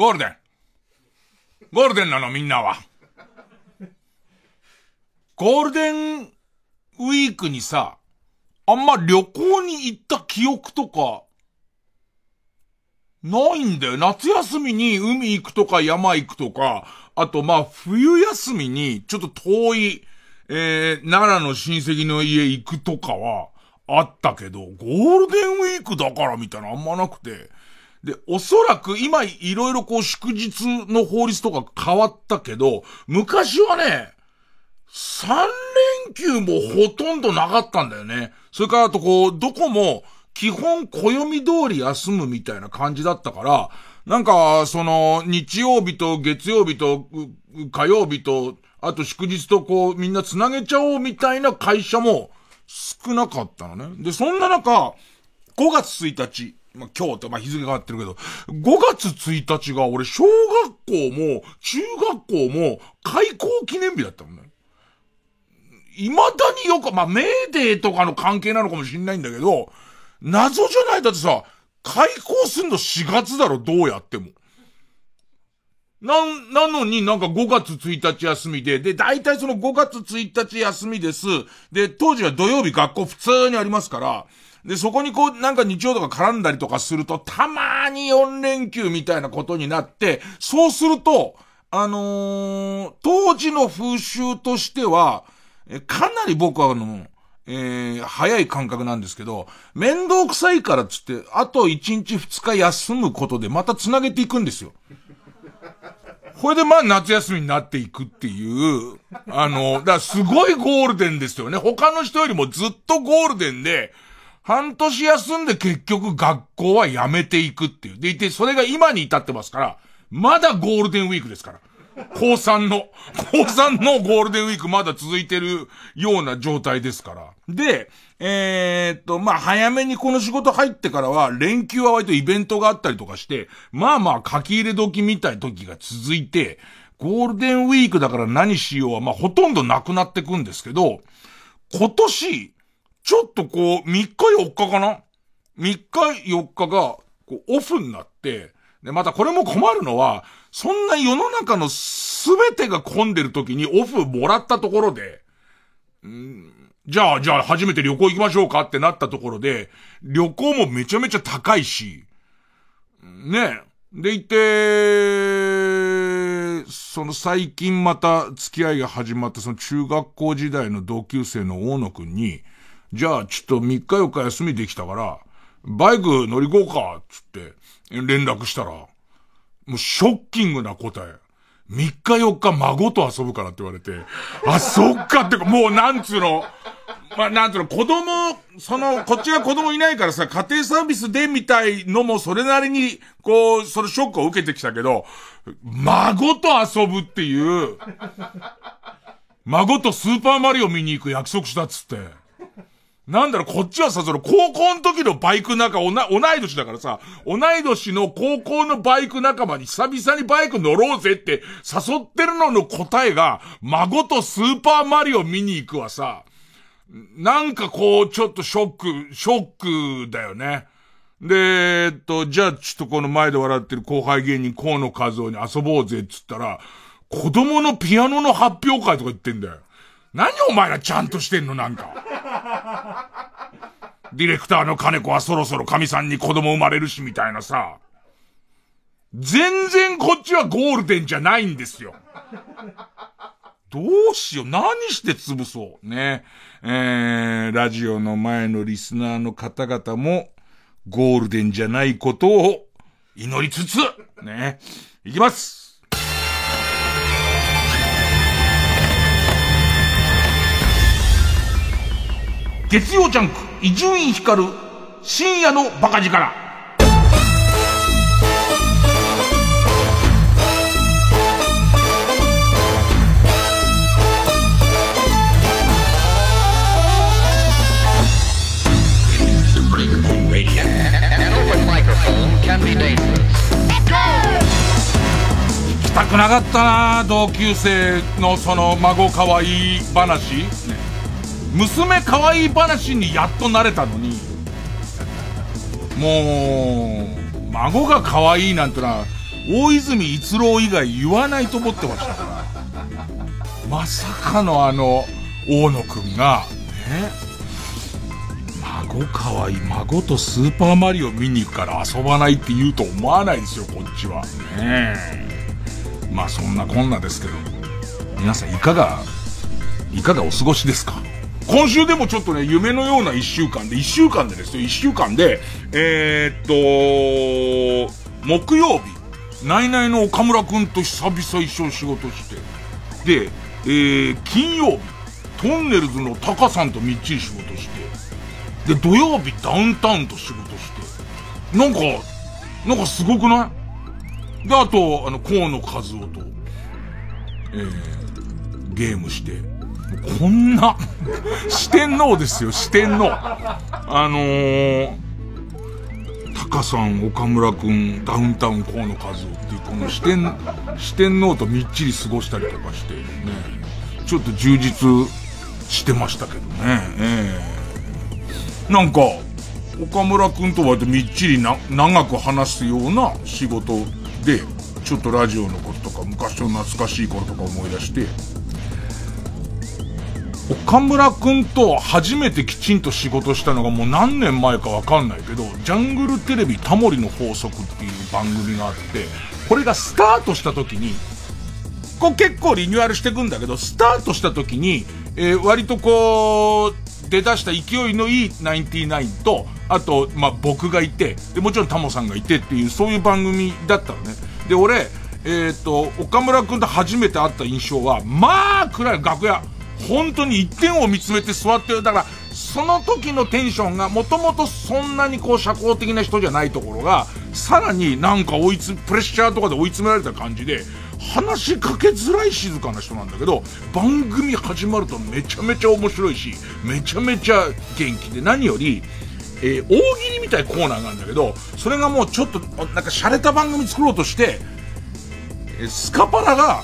ゴールデン。ゴールデンなのみんなは。ゴールデンウィークにさ、あんま旅行に行った記憶とか、ないんだよ。夏休みに海行くとか山行くとか、あとまあ冬休みにちょっと遠い、えー、奈良の親戚の家行くとかはあったけど、ゴールデンウィークだからみたいなあんまなくて。で、おそらく今いろいろこう祝日の法律とか変わったけど、昔はね、3連休もほとんどなかったんだよね。それからあとこう、どこも基本暦通り休むみたいな感じだったから、なんか、その、日曜日と月曜日と火曜日と、あと祝日とこう、みんな繋げちゃおうみたいな会社も少なかったのね。で、そんな中、5月1日、まあ、今日って、まあ、日付変わってるけど、5月1日が俺、小学校も、中学校も、開校記念日だったもんね。未だによく、まあ、メーデーとかの関係なのかもしんないんだけど、謎じゃない？だってさ、開校すんの4月だろ、どうやっても。な、なのになんか5月1日休みで、で、大体その5月1日休みです。で、当時は土曜日学校普通にありますから、で、そこにこう、なんか日曜とか絡んだりとかすると、たまーに4連休みたいなことになって、そうすると、あのー、当時の風習としては、かなり僕はあの、えー、早い感覚なんですけど、面倒くさいからっつって、あと1日2日休むことでまた繋げていくんですよ。これでまあ夏休みになっていくっていう、あの、だからすごいゴールデンですよね。他の人よりもずっとゴールデンで、半年休んで結局学校はやめていくっていう。でいて、それが今に至ってますから、まだゴールデンウィークですから。高3の、高3のゴールデンウィークまだ続いてるような状態ですから。で、えー、っと、まあ、早めにこの仕事入ってからは、連休は割とイベントがあったりとかして、まあまあ書き入れ時みたいな時が続いて、ゴールデンウィークだから何しようは、まあ、ほとんどなくなってくんですけど、今年、ちょっとこう、3日4日かな ?3 日4日が、こう、オフになって、で、またこれも困るのは、そんな世の中のすべてが混んでる時にオフもらったところで、んじゃあ、じゃあ初めて旅行行きましょうかってなったところで、旅行もめちゃめちゃ高いし、ね。でいて、その最近また付き合いが始まったその中学校時代の同級生の大野くんに、じゃあちょっと3日4日休みできたから、バイク乗り行こうか、つって連絡したら、もうショッキングな答え。3日4日孫と遊ぶからって言われて、あ、そっかってか、もうなんつうの、まあ、なんつうの、子供、その、こっちが子供いないからさ、家庭サービスでみたいのもそれなりに、こう、そのショックを受けてきたけど、孫と遊ぶっていう、孫とスーパーマリオ見に行く約束したっつって。なんだろ、こっちはさ、その高校の時のバイク仲、おな同い年だからさ、同い年の高校のバイク仲間に久々にバイク乗ろうぜって誘ってるのの答えが、孫とスーパーマリオ見に行くはさ、なんかこう、ちょっとショック、ショックだよね。で、えっと、じゃあちょっとこの前で笑ってる後輩芸人河野和夫に遊ぼうぜっつったら、子供のピアノの発表会とか言ってんだよ。何お前らちゃんとしてんのなんか。ディレクターの金子はそろそろ神さんに子供生まれるしみたいなさ。全然こっちはゴールデンじゃないんですよ。どうしよう。何して潰そう。ね。えー、ラジオの前のリスナーの方々も、ゴールデンじゃないことを祈りつつ、ね。いきます。月曜ジャンク、伊集院光る、深夜のバカ力。行きたくなかったな同級生のその孫かわいい話。娘可愛い話にやっと慣れたのに、もう、孫が可愛いなんてのは、大泉逸郎以外言わないと思ってましたから。まさかのあの、大野くんが、ね、孫かわいい、孫とスーパーマリオ見に行くから遊ばないって言うと思わないですよ、こっちは。ねまあそんなこんなですけど、皆さんいかが、いかがお過ごしですか？今週でもちょっとね、夢のような一週間で、一週間でですよ、一週間で、えー、っと、木曜日、ナイナイの岡村くんと久々一緒に仕事して、で、えー、金曜日、トンネルズのタカさんとみっちり仕事して、で、土曜日ダウンタウンと仕事して、なんか、なんかすごくない？で、あと、あの、河野和夫と、えー、ゲームして、こんな四天王ですよ、四天王。あのー、タカさん、岡村くん、ダウンタウン、河野和夫っていう、この四天、四天王とみっちり過ごしたりとかして、ね、ちょっと充実してましたけどね、えー、なんか、岡村くんと割とみっちりな、長く話すような仕事で、ちょっとラジオのこととか、昔の懐かしい頃とか思い出して、岡村くんと初めてきちんと仕事したのがもう何年前かわかんないけど、ジャングルテレビタモリの法則っていう番組があって、これがスタートした時に、こう結構リニューアルしていくんだけど、スタートした時に、えー、割とこう、出だした勢いのいいナインティナインと、あと、まあ、僕がいて、で、もちろんタモさんがいてっていう、そういう番組だったのね。で、俺、えっ、ー、と、岡村くんと初めて会った印象は、まあ、暗い楽屋。本当に一点を見つめて座ってる。だから、その時のテンションが、もともとそんなにこう社交的な人じゃないところが、さらになんか追いつ、プレッシャーとかで追い詰められた感じで、話しかけづらい静かな人なんだけど、番組始まるとめちゃめちゃ面白いし、めちゃめちゃ元気で、何より、えー、大喜利みたいコーナーがあるんだけど、それがもうちょっと、なんか洒落た番組作ろうとして、えスカパラが、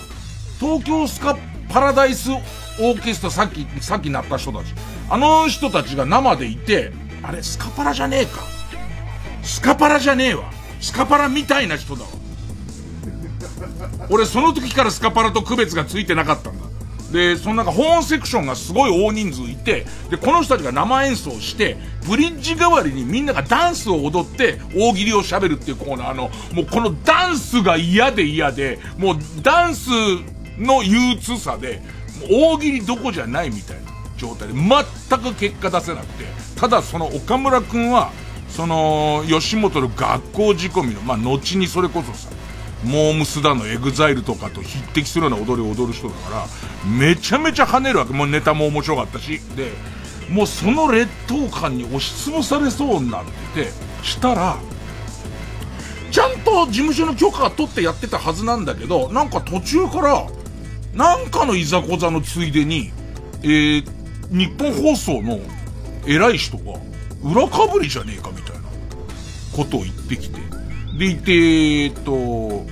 東京スカパラダイスオーケストラさっき、さっきなった人たち。あの人たちが生でいて、あれ、スカパラじゃねえか。スカパラじゃねえわ。スカパラみたいな人だわ。俺その時からスカパラと区別がついてなかったんだ。で、そのなんかホーンセクションがすごい大人数いて、で、この人たちが生演奏して、ブリッジ代わりにみんながダンスを踊って大喜利を喋るっていうコーナーの、もうこのダンスが嫌で嫌で、もうダンスの憂鬱さで、大喜利どこじゃないみたいな状態で、全く結果出せなくて、ただその岡村くんは、その、吉本の学校仕込みの、まあ、後にそれこそさ、モームスだのエグザイルとかと匹敵するような踊りを踊る人だから、めちゃめちゃ跳ねるわけ。もうネタも面白かったし。で、もうその劣等感に押しつぶされそうになってて、したら、ちゃんと事務所の許可取ってやってたはずなんだけど、なんか途中から、なんかのいざこざのついでに、えー、日本放送の偉い人が、裏かぶりじゃねえかみたいなことを言ってきて。でいて、えっと、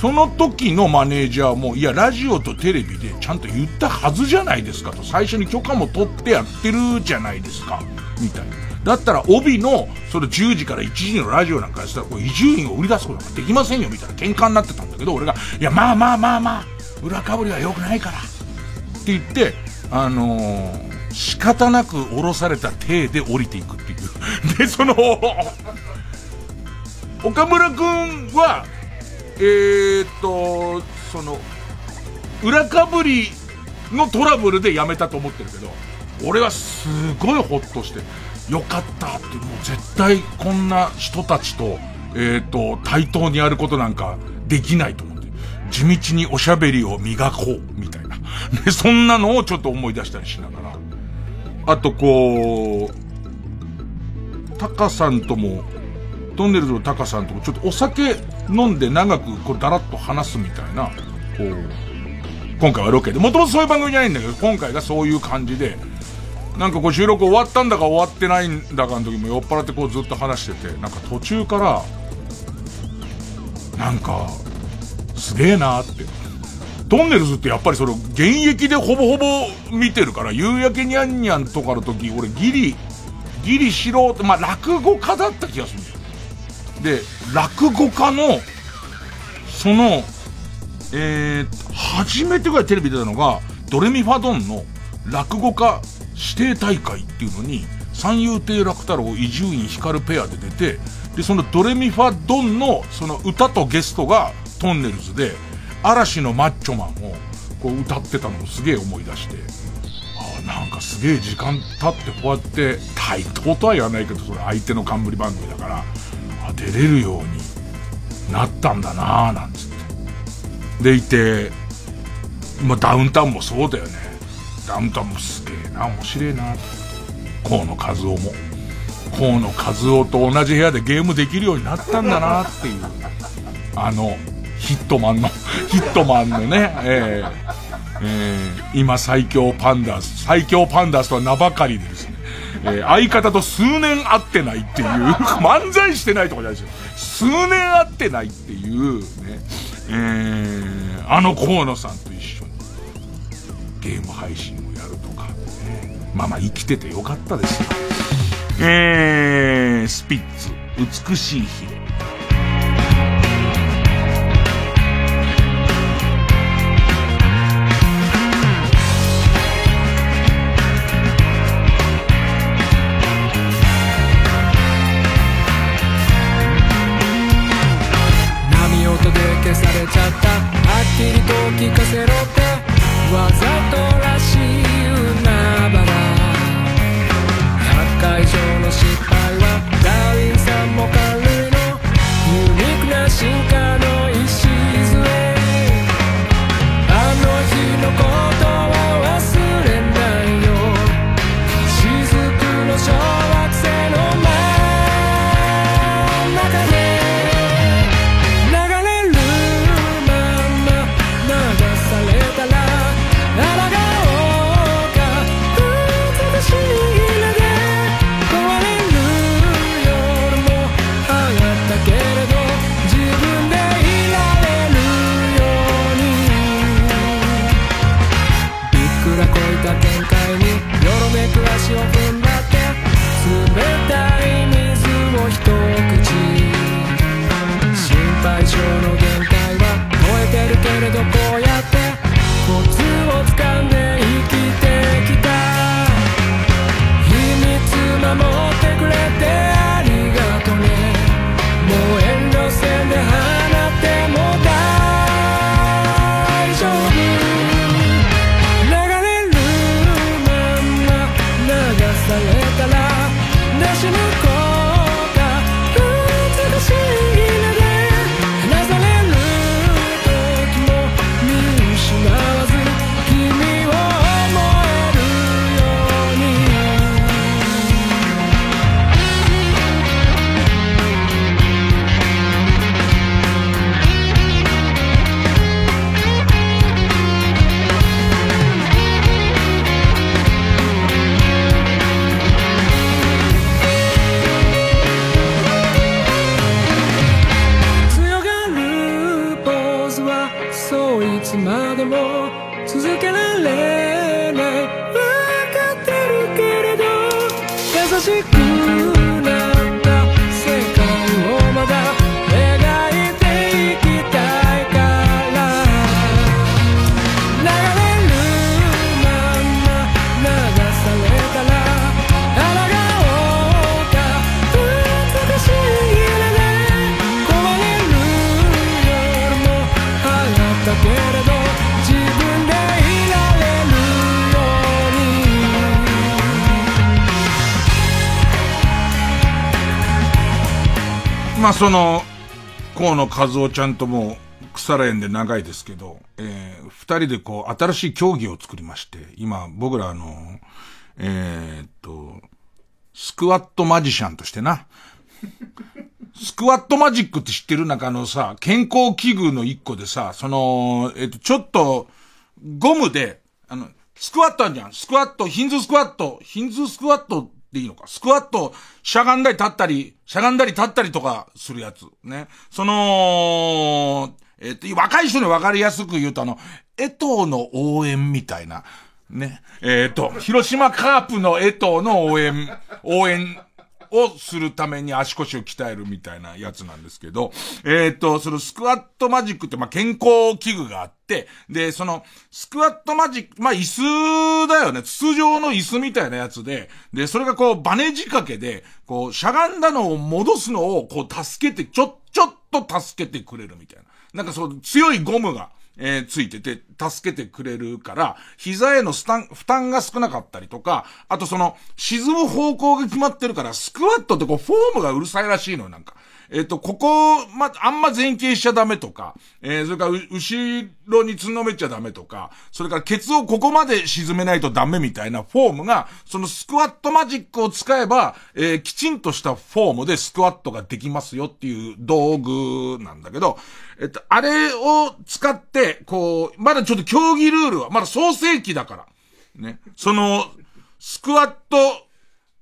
その時のマネージャーも、いや、ラジオとテレビでちゃんと言ったはずじゃないですかと、最初に許可も取ってやってるじゃないですか、みたいな。だったら帯の、その10時から1時のラジオなんかやったら、これ伊集院を売り出すことなんかできませんよ、みたいな喧嘩になってたんだけど、俺が、いや、まあまあまあまあ、裏かぶりは良くないから。って言って、あのー、仕方なく降ろされた体で降りていくっていう。で、その岡村くんは、えー、っと、その、裏かぶりのトラブルで辞めたと思ってるけど、俺はすごいホッとして、よかったって、もう絶対こんな人たちと、えっ、と、対等にやることなんかできないと思って、地道におしゃべりを磨こう、みたいな。で、そんなのをちょっと思い出したりしながら。あとこう、タカさんとも、トンネルズのタカさんともちょっとお酒飲んで長くこうだらっと話すみたいな、こう、今回はロケで、もともとそういう番組じゃないんだけど、今回がそういう感じで、なんかこう収録終わったんだか終わってないんだかの時も酔っ払ってこうずっと話してて、なんか途中から、なんか、すげえなって。トンネルズってやっぱりそれ現役でほぼほぼ見てるから、夕焼けにゃんにゃんとかの時、俺ギリ、ギリ素人、まあ落語家だった気がするんだよ。で、落語家のその、えー、初めてぐらいテレビ出たのが、ドレミファドンの落語家指定大会っていうのに、三遊亭楽太郎、伊集院光ペアで出て、で、そのドレミファドンの、その歌とゲストがトンネルズで、嵐のマッチョマンをこう歌ってたのをすげえ思い出して、ああ、なんかすげえ時間経ってこうやって対等とは言わないけど、それ相手の冠番組だから、あ出れるようになったんだなぁ、なんつって。でいて、まあダウンタウンもそうだよね。ダウンタウンもすげえな、面白いな。河野和夫も。河野和夫と同じ部屋でゲームできるようになったんだなっていう。あの、ヒットマンの ヒットマンのね、えー、えー、今最強パンダース、最強パンダースとは名ばかりでですね、えー、相方と数年会ってないっていう、漫才してないとかじゃないですよ。数年会ってないっていう、ね、えー、あの河野さんと、ゲーム配信をやるとか、ね、まあまあ生きててよかったですよ。えー、スピッツ、美しい日で。まあその、河野和夫ちゃんとも、腐ら園で長いですけど、えー、二人でこう、新しい競技を作りまして、今、僕らあの、えー、っと、スクワットマジシャンとしてな、スクワットマジックって知ってる？なんかあのさ、健康器具の一個でさ、その、えっと、ちょっと、ゴムで、あの、スクワットあるじゃん。スクワット、ヒンズスクワット、ヒンズスクワットでいいのか。スクワット、しゃがんだり立ったり、しゃがんだり立ったりとかするやつ。ね。その、えっ、と、若い人にわかりやすく言うとあの、江藤の応援みたいな。ね。えっ、と、広島カープの江藤の応援、応援、をするために足腰を鍛えるみたいなやつなんですけど、えっ、ー、と、そのスクワットマジックってまあ健康器具があって、で、その、スクワットマジック、まあ椅子だよね。筒状の椅子みたいなやつで、で、それがこうバネ仕掛けで、こうしゃがんだのを戻すのをこう助けて、ちょ、ちょっと助けてくれるみたいな。なんかそう強いゴムが、えー、ついてて、助けてくれるから、膝への負担、負担が少なかったりとか、あとその、沈む方向が決まってるから、スクワットってこう、フォームがうるさいらしいのよ、なんか。えっ、と、ここ、ま、あんま前傾しちゃダメとか、えー、それから、後ろにつんのめちゃダメとか、それからケツをここまで沈めないとダメみたいなフォームが、そのスクワットマジックを使えば、えー、きちんとしたフォームでスクワットができますよっていう道具なんだけど、えっと、あれを使って、こう、まだちょっと競技ルールは、まだ創世期だから。ね。その、スクワット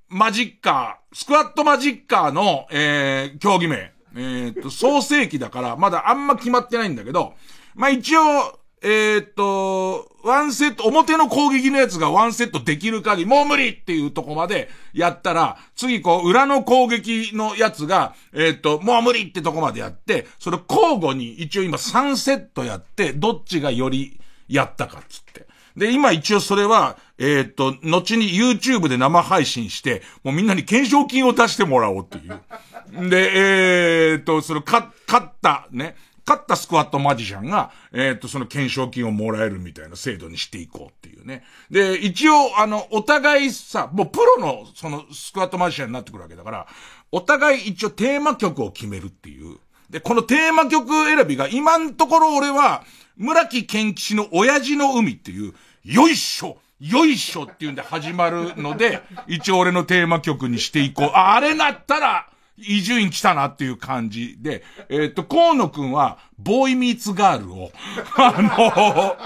マジッカー、スクワットマジッカーの、えー、競技名。えー、っと、創世期だから、まだあんま決まってないんだけど、まあ、一応、えー、っと、ワンセット、表の攻撃のやつがワンセットできる限り、もう無理っていうとこまでやったら、次こう、裏の攻撃のやつが、えー、っと、もう無理ってとこまでやって、それ交互に一応今3セットやって、どっちがよりやったかっつって。で、今一応それは、えー、っと、後に YouTube で生配信して、もうみんなに懸賞金を出してもらおうっていう。で、えー、っと、その、か、勝った、ね、勝ったスクワットマジシャンが、えっ、と、その懸賞金をもらえるみたいな制度にしていこうっていうね。で、一応、あの、お互いさ、もうプロの、その、スクワットマジシャンになってくるわけだから、お互い一応テーマ曲を決めるっていう。で、このテーマ曲選びが、今のところ俺は、村木健吉の親父の海っていう、よいしょよいしょっていうんで始まるので、一応俺のテーマ曲にしていこう。あれなったら、伊集院来たなっていう感じで、えっ、と、河野くんは、ボーイミーツガールを、あ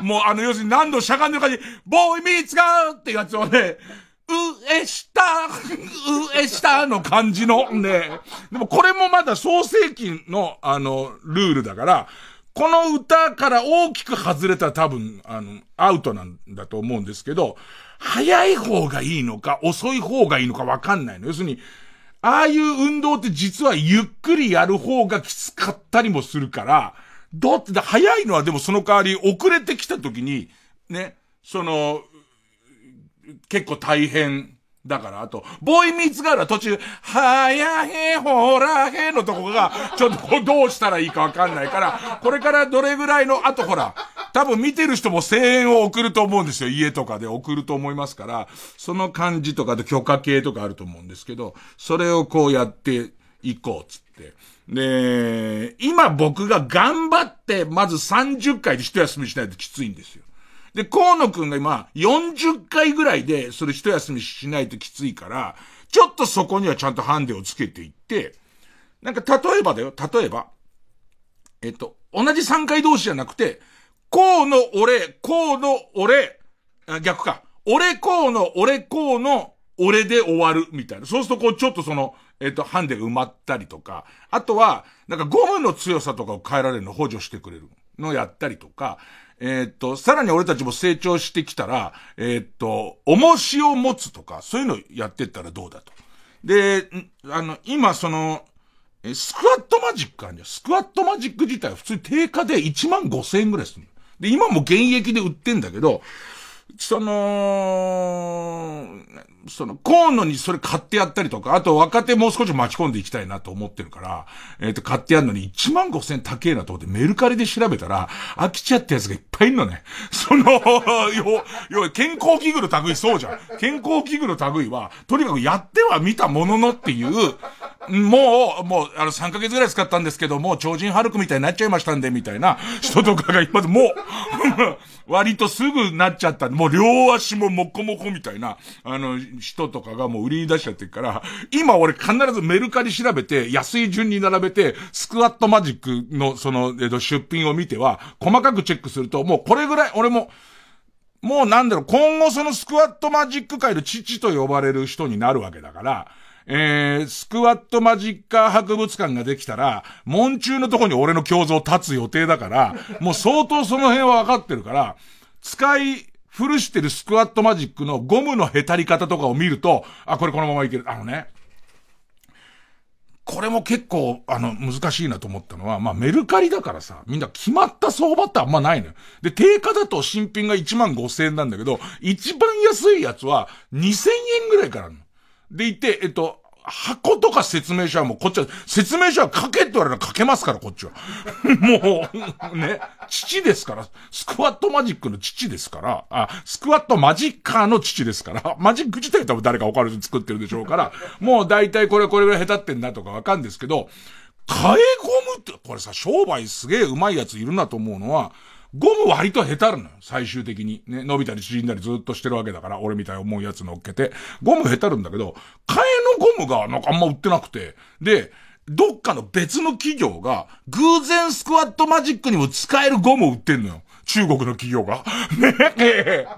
の、もうあの、要するに何度しゃがんでる感じ、ボーイミーツガールってやつをね、上下、上下の感じのね。でもこれもまだ創世記の、あの、ルールだから、この歌から大きく外れたら多分、あの、アウトなんだと思うんですけど、早い方がいいのか、遅い方がいいのかわかんないの。要するに、ああいう運動って実はゆっくりやる方がきつかったりもするから、どって、早いのはでもその代わり遅れてきた時に、ね、その、結構大変だから、あと、ボーイミーツガールは途中、はやへほらへのとこが、ちょっとどうしたらいいかわかんないから、これからどれぐらいの、あとほら、多分見てる人も声援を送ると思うんですよ。家とかで送ると思いますから、その感じとかで許可系とかあると思うんですけど、それをこうやっていこう、つって。で、今僕が頑張って、まず30回で一休みしないときついんですよ。で、河野くんが今、40回ぐらいで、それ一休みしないときついから、ちょっとそこにはちゃんとハンデをつけていって、なんか例えばだよ、例えば、えっと、同じ3回同士じゃなくて、河野俺、河野俺、逆か。俺河野、俺河野、俺で終わる、みたいな。そうするとこう、ちょっとその、えっと、ハンデが埋まったりとか、あとは、なんかゴムの強さとかを変えられるの補助してくれるのをやったりとか、えー、っと、さらに俺たちも成長してきたら、えー、っと、重しを持つとか、そういうのやってったらどうだと。で、あの、今その、スクワットマジックあるじゃん。スクワットマジック自体は普通に定価で1万5千円ぐらいする。で、今も現役で売ってんだけど、その、その、河野にそれ買ってやったりとか、あと若手もう少し巻き込んでいきたいなと思ってるから、えっ、と、買ってやるのに1万5千高えなと思ってメルカリで調べたら、飽きちゃったやつがいっぱいいるのね。その、要、要、健康器具の類そうじゃん。健康器具の類は、とにかくやっては見たもののっていう、もう、もう、あの、3ヶ月ぐらい使ったんですけど、も超人ハルクみたいになっちゃいましたんで、みたいな人とかが今でもう、割とすぐなっちゃった。もう両足ももこもこみたいな、あの、人とかがもう売りに出しちゃってるから、今俺必ずメルカリ調べて、安い順に並べて、スクワットマジックのその、えっと、出品を見ては、細かくチェックすると、もうこれぐらい、俺も、もうなんだろう、今後そのスクワットマジック界の父と呼ばれる人になるわけだから、えー、スクワットマジッカー博物館ができたら、門中のとこに俺の胸像立つ予定だから、もう相当その辺は分かってるから、使い古してるスクワットマジックのゴムのへたり方とかを見ると、あ、これこのままいける。あのね、これも結構、あの、難しいなと思ったのは、まあ、メルカリだからさ、みんな決まった相場ってあんまないのよ。で、定価だと新品が1万5千円なんだけど、一番安いやつは2000円ぐらいからの。でいて、えっと、箱とか説明書はもうこっちは、説明書は書けって言われたら書けますから、こっちは。もう、ね、父ですから、スクワットマジックの父ですから、あ、スクワットマジッカーの父ですから、マジック自体多分誰か分かる人作ってるでしょうから、もう大体これこれぐらい下手ってんだとかわかるんですけど、替えゴムって、これさ、商売すげえ上手いやついるなと思うのは、ゴム割と下手るのよ、最終的に。ね、伸びたり縮んだりずっとしてるわけだから、俺みたいに思うやつ乗っけて。ゴム下手るんだけど、替えのゴムがなんかあんま売ってなくて。で、どっかの別の企業が、偶然スクワットマジックにも使えるゴム売ってんのよ。中国の企業が。ねえ。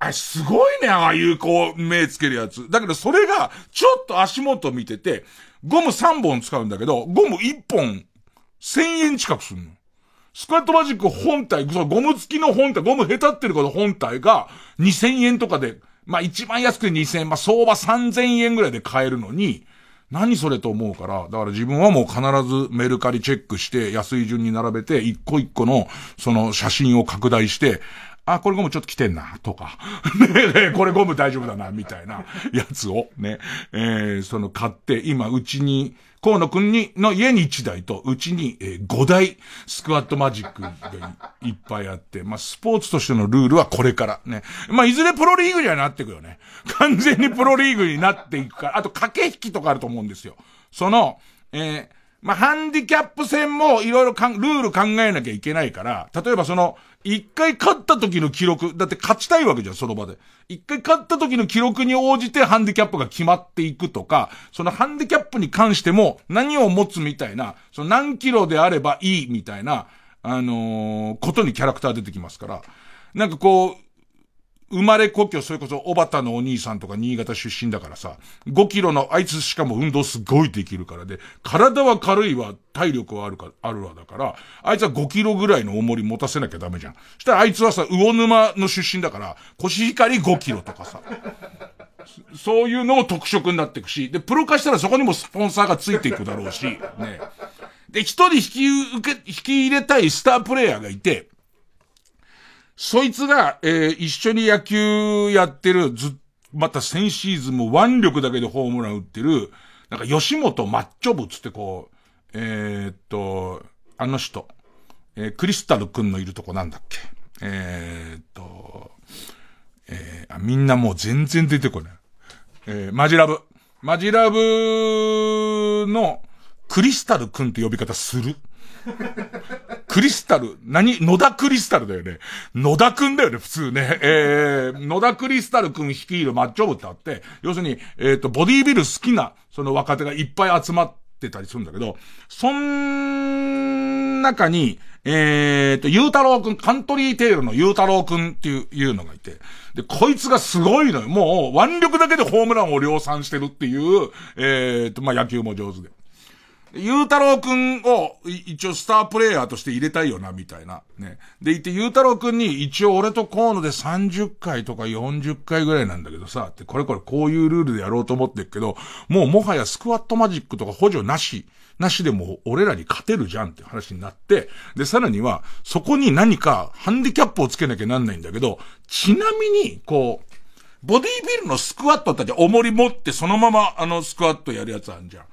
あ、すごいね、ああいうこう、目つけるやつ。だけどそれが、ちょっと足元見てて、ゴム3本使うんだけど、ゴム1本、1000円近くするの。スクワットマジック本体、そのゴム付きの本体、ゴムへたってること本体が2000円とかで、まあ一番安くて2000円、まあ相場3000円ぐらいで買えるのに、何それと思うから、だから自分はもう必ずメルカリチェックして安い順に並べて一個一個のその写真を拡大して、あ、これゴムちょっと来てんな、とか。ねえこれゴム大丈夫だな、みたいなやつをね、えー、その買って、今うちに、河野くんに、の家に1台と、うちに、えー、5台、スクワットマジックがいっぱいあって、まあ、スポーツとしてのルールはこれからね。まあ、いずれプロリーグにはなっていくよね。完全にプロリーグになっていくから、あと駆け引きとかあると思うんですよ。その、えー、まあ、ハンディキャップ戦もいろいろルール考えなきゃいけないから、例えばその、一回勝った時の記録、だって勝ちたいわけじゃん、その場で。一回勝った時の記録に応じてハンディキャップが決まっていくとか、そのハンディキャップに関しても何を持つみたいな、その何キロであればいいみたいな、あのー、ことにキャラクター出てきますから、なんかこう、生まれ故郷、それこそ、おばたのお兄さんとか新潟出身だからさ、5キロの、あいつしかも運動すごいできるからで、体は軽いわ、体力はあるか、あるわだから、あいつは5キロぐらいの重り持たせなきゃダメじゃん。したらあいつはさ、魚沼の出身だから、コシヒカリ5キロとかさ、そういうのも特色になっていくし、で、プロ化したらそこにもスポンサーがついていくだろうし、ね。で、一人引き受け、引き入れたいスタープレイヤーがいて、そいつが、えー、一緒に野球やってる、ず、また先シーズンも腕力だけでホームラン打ってる、なんか吉本マッチョ部つってこう、えー、っと、あの人、えー、クリスタル君のいるとこなんだっけえー、っと、えー、あ、みんなもう全然出てこない。えー、マジラブ。マジラブのクリスタル君って呼び方する。クリスタル、何？野田クリスタルだよね。野田くんだよね、普通ね。えー、野田クリスタルくん率いるマッチョ部ってあって、要するに、えっ、ー、と、ボディービル好きな、その若手がいっぱい集まってたりするんだけど、そん中に、えっ、ー、と、ゆうたろうくん、カントリーテールのゆうたろうくんっていう、いうのがいて、で、こいつがすごいのよ。もう、腕力だけでホームランを量産してるっていう、えっ、ー、と、まあ、野球も上手で。ゆうたろうくんを、一応スタープレイヤーとして入れたいよな、みたいな。ね。で、いて、ゆうたろうくんに、一応俺と河野で30回とか40回ぐらいなんだけどさ、って、これこれこういうルールでやろうと思ってるけど、もうもはやスクワットマジックとか補助なし、なしでも俺らに勝てるじゃんって話になって、で、さらには、そこに何かハンディキャップをつけなきゃなんないんだけど、ちなみに、こう、ボディビルのスクワットって重り持ってそのままあのスクワットやるやつあるじゃん。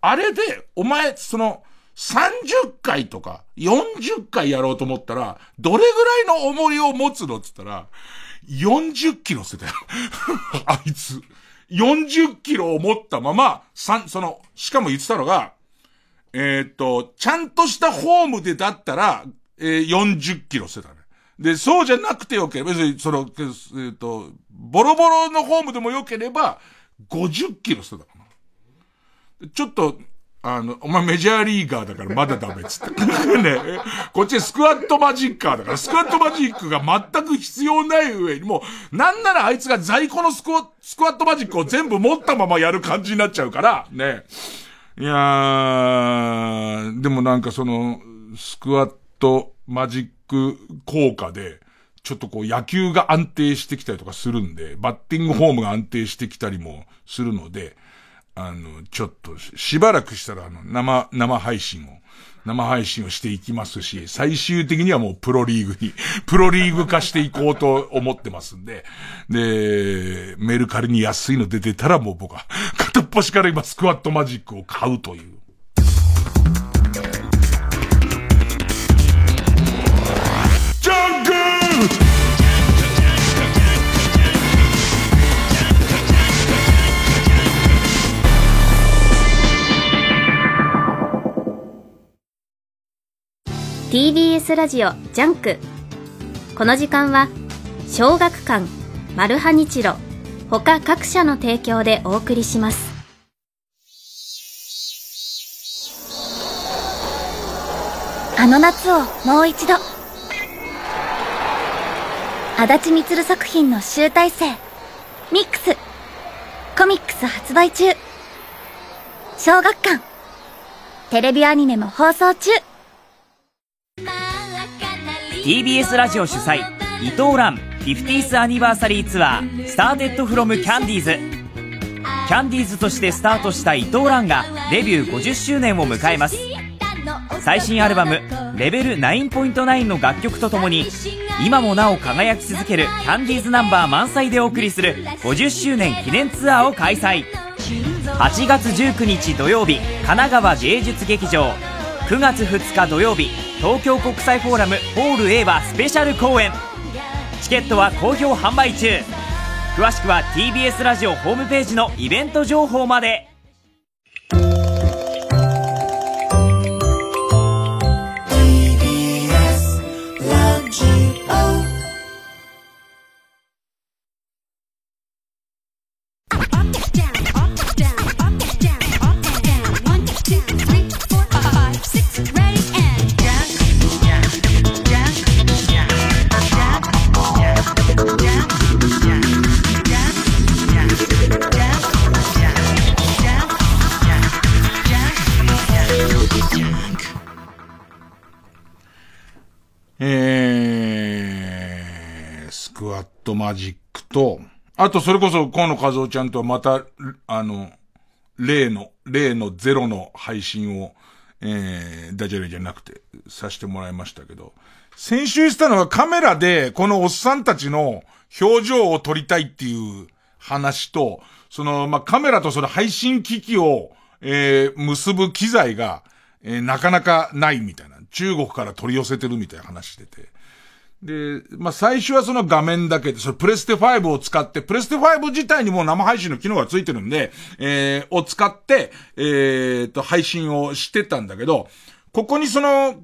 あれで、お前、その、30回とか40回やろうと思ったら、どれぐらいの重りを持つのって言ったら、40キロ捨てたよ。あいつ。40キロを持ったまま、三、その、しかも言ってたのが、えー、っと、ちゃんとしたホームでだったら、えー、40キロ捨てたね。で、そうじゃなくてよければ、別に、その、えー、っと、ボロボロのホームでもよければ、50キロ捨てた。ちょっと、あの、お前メジャーリーガーだからまだダメっつって。ね、こっちスクワットマジッカーだから、スクワットマジックが全く必要ない上に、もう、なんならあいつが在庫のスクワットマジックを全部持ったままやる感じになっちゃうから、ね。いやー、でもなんかその、スクワットマジック効果で、ちょっとこう野球が安定してきたりとかするんで、バッティングフォームが安定してきたりもするので、あの、ちょっと、しばらくしたら、あの、生、生配信を、生配信をしていきますし、最終的にはもうプロリーグに、プロリーグ化していこうと思ってますんで、で、メルカリに安いの出てたらもう僕は、片っ端から今スクワットマジックを買うという。ジャンク TBS ラジオ JUNK。この時間は小学館マルハニチロ他各社の提供でお送りします。あの夏をもう一度。あだち充作品の集大成。 MIX。コミックス発売中。小学館。テレビアニメも放送中。TBS ラジオ主催伊藤蘭 50th アニバーサリーツアースターテッドフロムキャンディーズ。キャンディーズとしてスタートした伊藤蘭がデビュー50周年を迎えます。最新アルバム「レベル9.9」の楽曲とともに今もなお輝き続けるキャンディーズナンバー満載でお送りする50周年記念ツアーを開催。8月19日土曜日神奈川芸術劇場9月2日土曜日東京国際フォーラムホール A はスペシャル公演。チケットは好評販売中。詳しくは TBS ラジオホームページのイベント情報まで。マジックと、あとそれこそ河野和夫ちゃんとはまた、あの、例の、例のゼロの配信を、えー、ダジャレじゃなくて、させてもらいましたけど、先週したのはカメラで、このおっさんたちの表情を撮りたいっていう話と、その、まあ、カメラとその配信機器を、えー、結ぶ機材が、えー、なかなかないみたいな。中国から取り寄せてるみたいな話してて。で、まあ、最初はその画面だけで、それプレステ5を使って、プレステ5自体にも生配信の機能がついてるんで、えー、を使って、えー、と、配信をしてたんだけど、ここにその、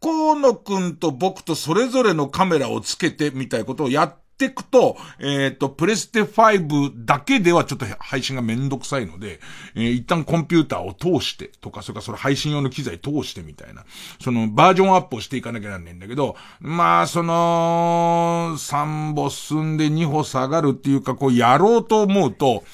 河野くんと僕とそれぞれのカメラをつけてみたいことをやっってくと、えっ、ー、と、プレステ5だけではちょっと配信がめんどくさいので、えー、一旦コンピューターを通してとか、それからその配信用の機材通してみたいな、そのバージョンアップをしていかなきゃなんないんだけど、まあ、その、3歩進んで2歩下がるっていうか、こうやろうと思うと、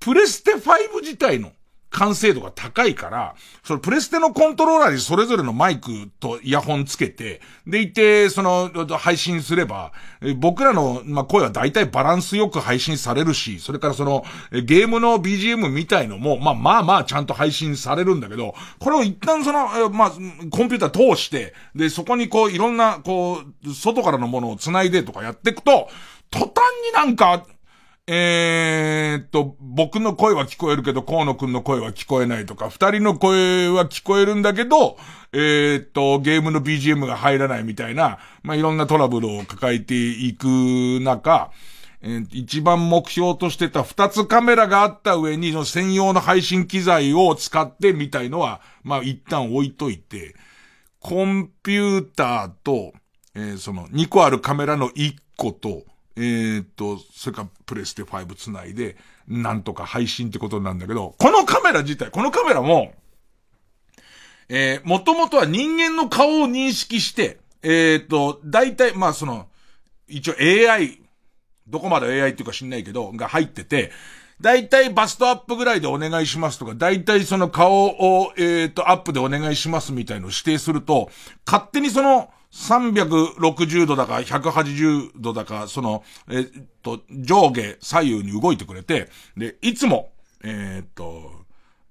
プレステ5自体の完成度が高いから、そのプレステのコントローラーにそれぞれのマイクとイヤホンつけて、でいて、その、配信すれば、僕らの、まあ、声は大体バランスよく配信されるし、それからその、ゲームの BGM みたいのも、まあまあまあちゃんと配信されるんだけど、これを一旦その、まあ、コンピューター通して、で、そこにこう、いろんな、こう、外からのものを繋いでとかやっていくと、途端になんか、えー、と、僕の声は聞こえるけど、河野くんの声は聞こえないとか、二人の声は聞こえるんだけど、えー、と、ゲームの BGM が入らないみたいな、まあ、いろんなトラブルを抱えていく中、えー、一番目標としてた二つカメラがあった上に、の専用の配信機材を使ってみたいのは、まあ、一旦置いといて、コンピューターと、えー、その、2個あるカメラの1個と、えー、っと、それからプレステ5つないで、なんとか配信ってことなんだけど、このカメラ自体、このカメラも、えー、もともとは人間の顔を認識して、えー、っと、大体、まあその、一応 AI、どこまで AI っていうか知んないけど、が入ってて、大体バストアップぐらいでお願いしますとか、大体その顔を、えっ、と、アップでお願いしますみたいのを指定すると、勝手にその、360度だか180度だか、その、えっと、上下左右に動いてくれて、で、いつも、え、っと、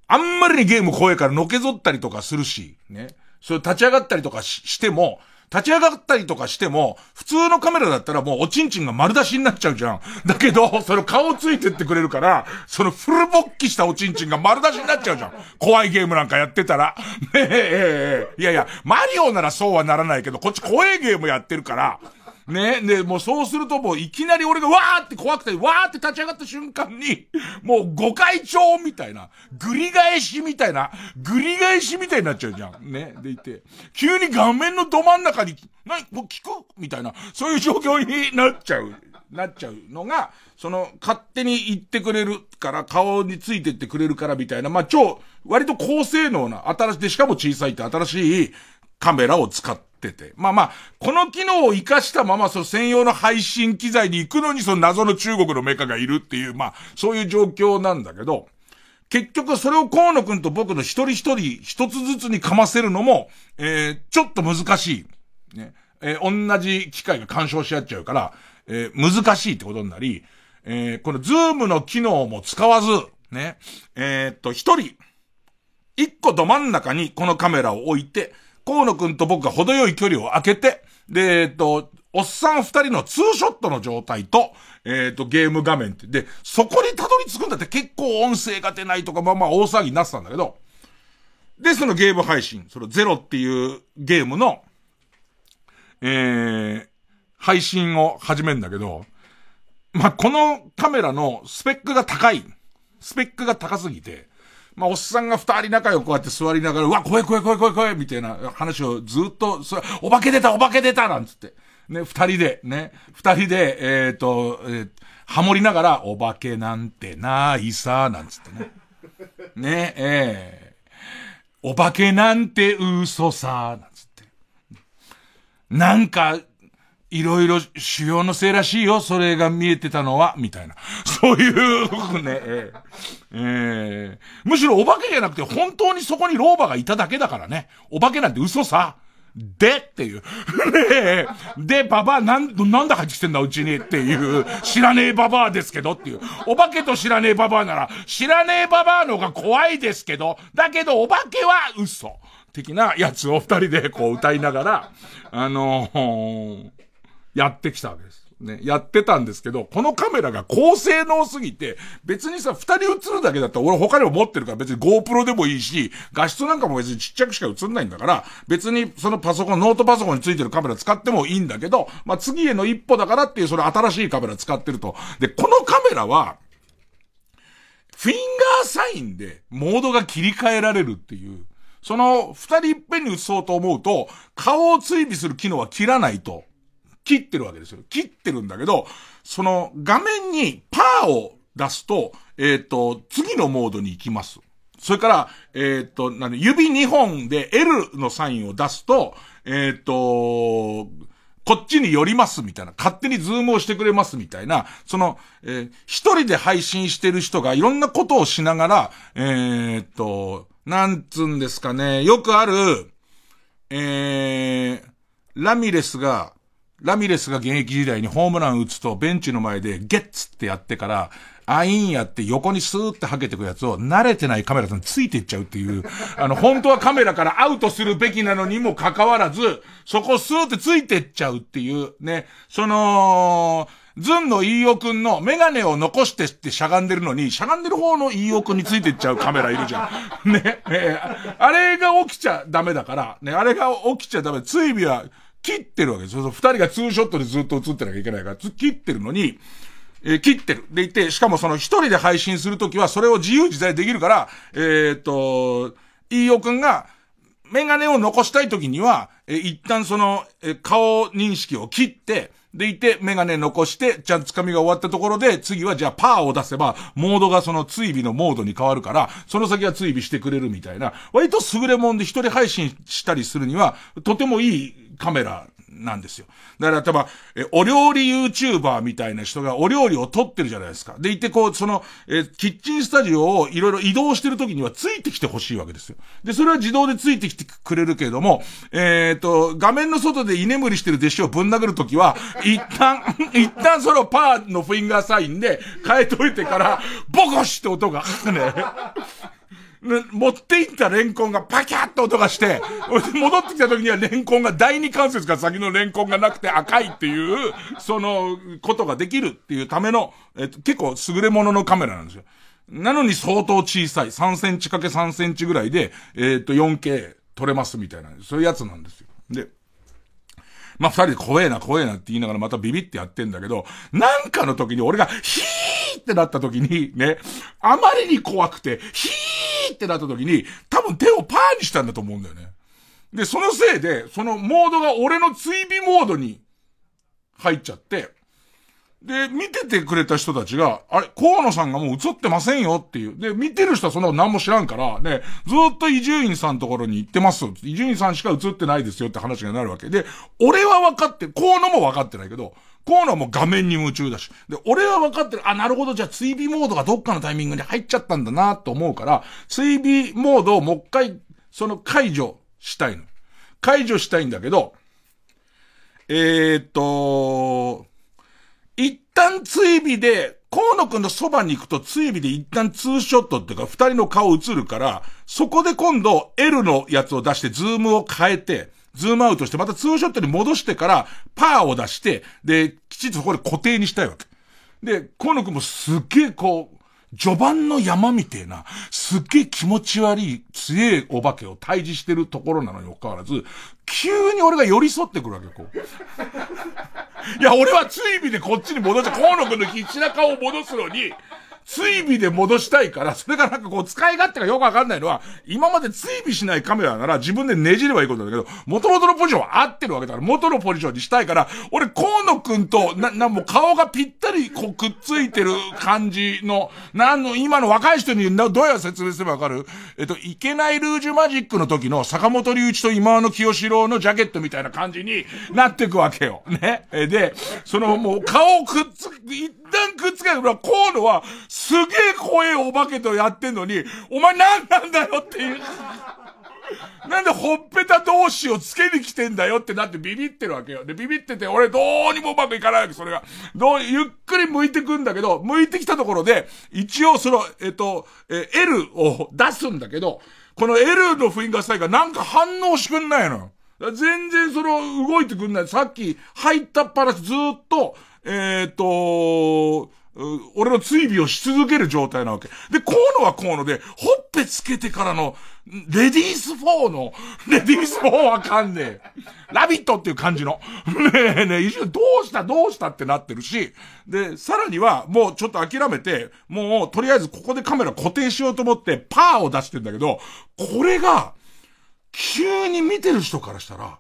あんまりにゲーム怖いからのけぞったりとかするし、ね。それ立ち上がったりとかしても、立ち上がったりとかしても、普通のカメラだったらもうおちんちんが丸出しになっちゃうじゃん。だけど、その顔ついてってくれるから、そのフルボッキしたおちんちんが丸出しになっちゃうじゃん。怖いゲームなんかやってたら。ねえ、いやいや、マリオならそうはならないけど、こっち怖いゲームやってるから、ね。で、もうそうするともういきなり俺がわーって怖くて、わーって立ち上がった瞬間に、もう誤解帳みたいな、ぐり返しみたいな、ぐり返しみたいになっちゃうじゃん。ね。でいて、急に画面のど真ん中に、なに、もう聞くみたいな、そういう状況になっちゃう。なっちゃうのが、その、勝手に言ってくれるから、顔についてってくれるからみたいな、まあ、超、割と高性能な、新しい、で、しかも小さいって新しいカメラを使って、って。まあまあ、この機能を活かしたまま、その専用の配信機材に行くのに、その謎の中国のメーカーがいるっていう、まあ、そういう状況なんだけど、結局それを河野くんと僕の一人一人一つずつにかませるのも、えー、ちょっと難しい。ね。えー、同じ機械が干渉し合っちゃうから、えー、難しいってことになり、えー、このズームの機能も使わず、ね、えー、っと、一人、一個ど真ん中にこのカメラを置いて、河野くんと僕が程よい距離を空けて、で、えっと、おっさん二人のツーショットの状態と、えっ、と、ゲーム画面って。で、そこにたどり着くんだって結構音声が出ないとか、まあまあ大騒ぎになってたんだけど、で、そのゲーム配信、そのゼロっていうゲームの、えー、配信を始めるんだけど、まあ、このカメラのスペックが高い。スペックが高すぎて、まあ、おっさんが二人仲良くこうやって座りながら、うわ、怖い怖い怖い怖い怖いみたいな話をずっと、そお化け出たお化け出たなんつって。ね、二人で、ね、二人で、えっ、ー、と、えー、ハモりながら、お化けなんてないさ、なんつってね。ね、ええー、お化けなんて嘘さ、なんつって。なんか、いろいろ修行のせいらしいよ、それが見えてたのは、みたいな。そういうね、えー、えー、むしろお化けじゃなくて本当にそこに老婆がいただけだからね。お化けなんて嘘さ。でっていう。ねで、ババアなん、なんで入ってきてんだうちにっていう、知らねえババアですけどっていう。お化けと知らねえババアなら、知らねえババアの方が怖いですけど、だけどお化けは嘘。的なやつを二人でこう歌いながら、あのー、やってきたわけです。ね、やってたんですけど、このカメラが高性能すぎて、別にさ、二人映るだけだったら俺他にも持ってるから別に GoPro でもいいし、画質なんかも別にちっちゃくしか映んないんだから、別にそのパソコン、ノートパソコンについてるカメラ使ってもいいんだけど、まあ、次への一歩だからっていうその新しいカメラ使ってると。で、このカメラは、フィンガーサインでモードが切り替えられるっていう。その二人いっぺんに映そうと思うと、顔を追尾する機能は切らないと。切ってるわけですよ。切ってるんだけど、その画面にパーを出すと、えっ、ー、と、次のモードに行きます。それから、えっ、ー、と、指2本で L のサインを出すと、えっ、ー、と、こっちに寄りますみたいな、勝手にズームをしてくれますみたいな、その、えー、一人で配信してる人がいろんなことをしながら、えっと、なんつうんですかね、よくある、えー、ラミレスが、ラミレスが現役時代にホームラン打つとベンチの前でゲッツってやってから、あいんやって横にスーってはけてくやつを慣れてないカメラさんついていっちゃうっていう、あの、本当はカメラからアウトするべきなのにもかかわらず、そこスーってついてっちゃうっていう、ね、その、ズンの飯尾くんのメガネを残してってしゃがんでるのに、しゃがんでる方の飯尾くんについてっちゃうカメラいるじゃん。ね、えー、あれが起きちゃダメだから、ね、あれが起きちゃダメ。追尾は、切ってるわけですよ。二人がツーショットでずっと映ってなきゃいけないから、切ってるのに、えー、切ってる。でいて、しかもその一人で配信するときはそれを自由自在できるから、えー、っと、飯尾くんが、メガネを残したいときには、えー、一旦その、えー、顔認識を切って、でいて、メガネ残して、ちゃんと掴みが終わったところで、次はじゃあパーを出せば、モードがその追尾のモードに変わるから、その先は追尾してくれるみたいな、割と優れもんで一人配信したりするには、とてもいいカメラなんですよ。だから、例えば、え、お料理 YouTuber みたいな人がお料理を撮ってるじゃないですか。で、いてこう、その、え、キッチンスタジオをいろいろ移動してる時にはついてきてほしいわけですよ。で、それは自動でついてきてくれるけれども、えっ、ー、と、画面の外で居眠りしてる弟子をぶん殴る時は、一旦、一旦そのパーのフィンガーサインで変えといてから、ボコシって音が、ね。持っていったレンコンがパキャッと音がして、戻ってきた時にはレンコンが第二関節が先のレンコンがなくて赤いっていう、その、ことができるっていうための、えっと、結構優れもののカメラなんですよ。なのに相当小さい。3センチ ×3 センチぐらいで、えっと、4K 撮れますみたいな、そういうやつなんですよ。で、まあ、二人で怖えな怖えなって言いながらまたビビってやってんだけど、なんかの時に俺がヒーってなった時に、ね、あまりに怖くて、ヒーってなった時に、多分手をパーにしたんだと思うんだよね。で、そのせいで、そのモードが俺の追尾モードに入っちゃって、で、見ててくれた人たちが、あれ、河野さんがもう映ってませんよっていう。で、見てる人はそんな何も知らんから、ね、ずっと伊集院さんのところに行ってます。伊集院さんしか映ってないですよって話がなるわけで、俺は分かって、河野も分かってないけど、河野はも画面に夢中だし。で、俺は分かってる。あ、なるほど。じゃあ追尾モードがどっかのタイミングに入っちゃったんだなと思うから、追尾モードをもう一回、その解除したいの。解除したいんだけど、えー、っと、一旦追尾で、河野くんのそばに行くと追尾で一旦ツーショットっていうか二人の顔映るから、そこで今度 L のやつを出してズームを変えて、ズームアウトしてまたツーショットに戻してからパーを出して、で、きちんとそこで固定にしたいわけ。で、河野くんもすっげえこう、序盤の山みてえな、すっげえ気持ち悪い強えお化けを退治してるところなのにもかわらず、急に俺が寄り添ってくるわけ、こう。いや、俺は追尾でこっちに戻して、河野くんの必死な顔を戻すのに、追尾で戻したいから、それがなんかこう使い勝手がよくわかんないのは、今まで追尾しないカメラなら自分でねじればいいことだけど、元々のポジションは合ってるわけだから、元のポジションにしたいから、俺、河野くんと、な、な、もう顔がぴったりこうくっついてる感じの、なんの、今の若い人にどうやら説明すればわかる？えっと、いけないルージュマジックの時の坂本龍一と今の清志郎のジャケットみたいな感じになってくわけよ。ね。で、そのもう顔をくっつ、一旦くけるから、河野は、すげえ怖えお化けとやってんのに、お前何なんだよっていう。なんでほっぺた同士をつけに来てんだよってなってビビってるわけよ。で、ビビってて、俺どうにもうまくいかないわけ、それが。どう、ゆっくり向いてくんだけど、向いてきたところで、一応その、えっと、え、L を出すんだけど、この L のフィンガースタイがなんか反応しくんないの。全然その、動いてくんない。さっき入ったっぱなしずっと、えっ、と、俺の追尾をし続ける状態なわけ。で、河野は河野で、ほっぺつけてからの、レディース4の、レディース4わかんねえ。ラビットっていう感じの。ねえねえ、一瞬どうしたどうしたってなってるし、で、さらには、もうちょっと諦めて、もう、とりあえずここでカメラ固定しようと思って、パーを出してんだけど、これが、急に見てる人からしたら、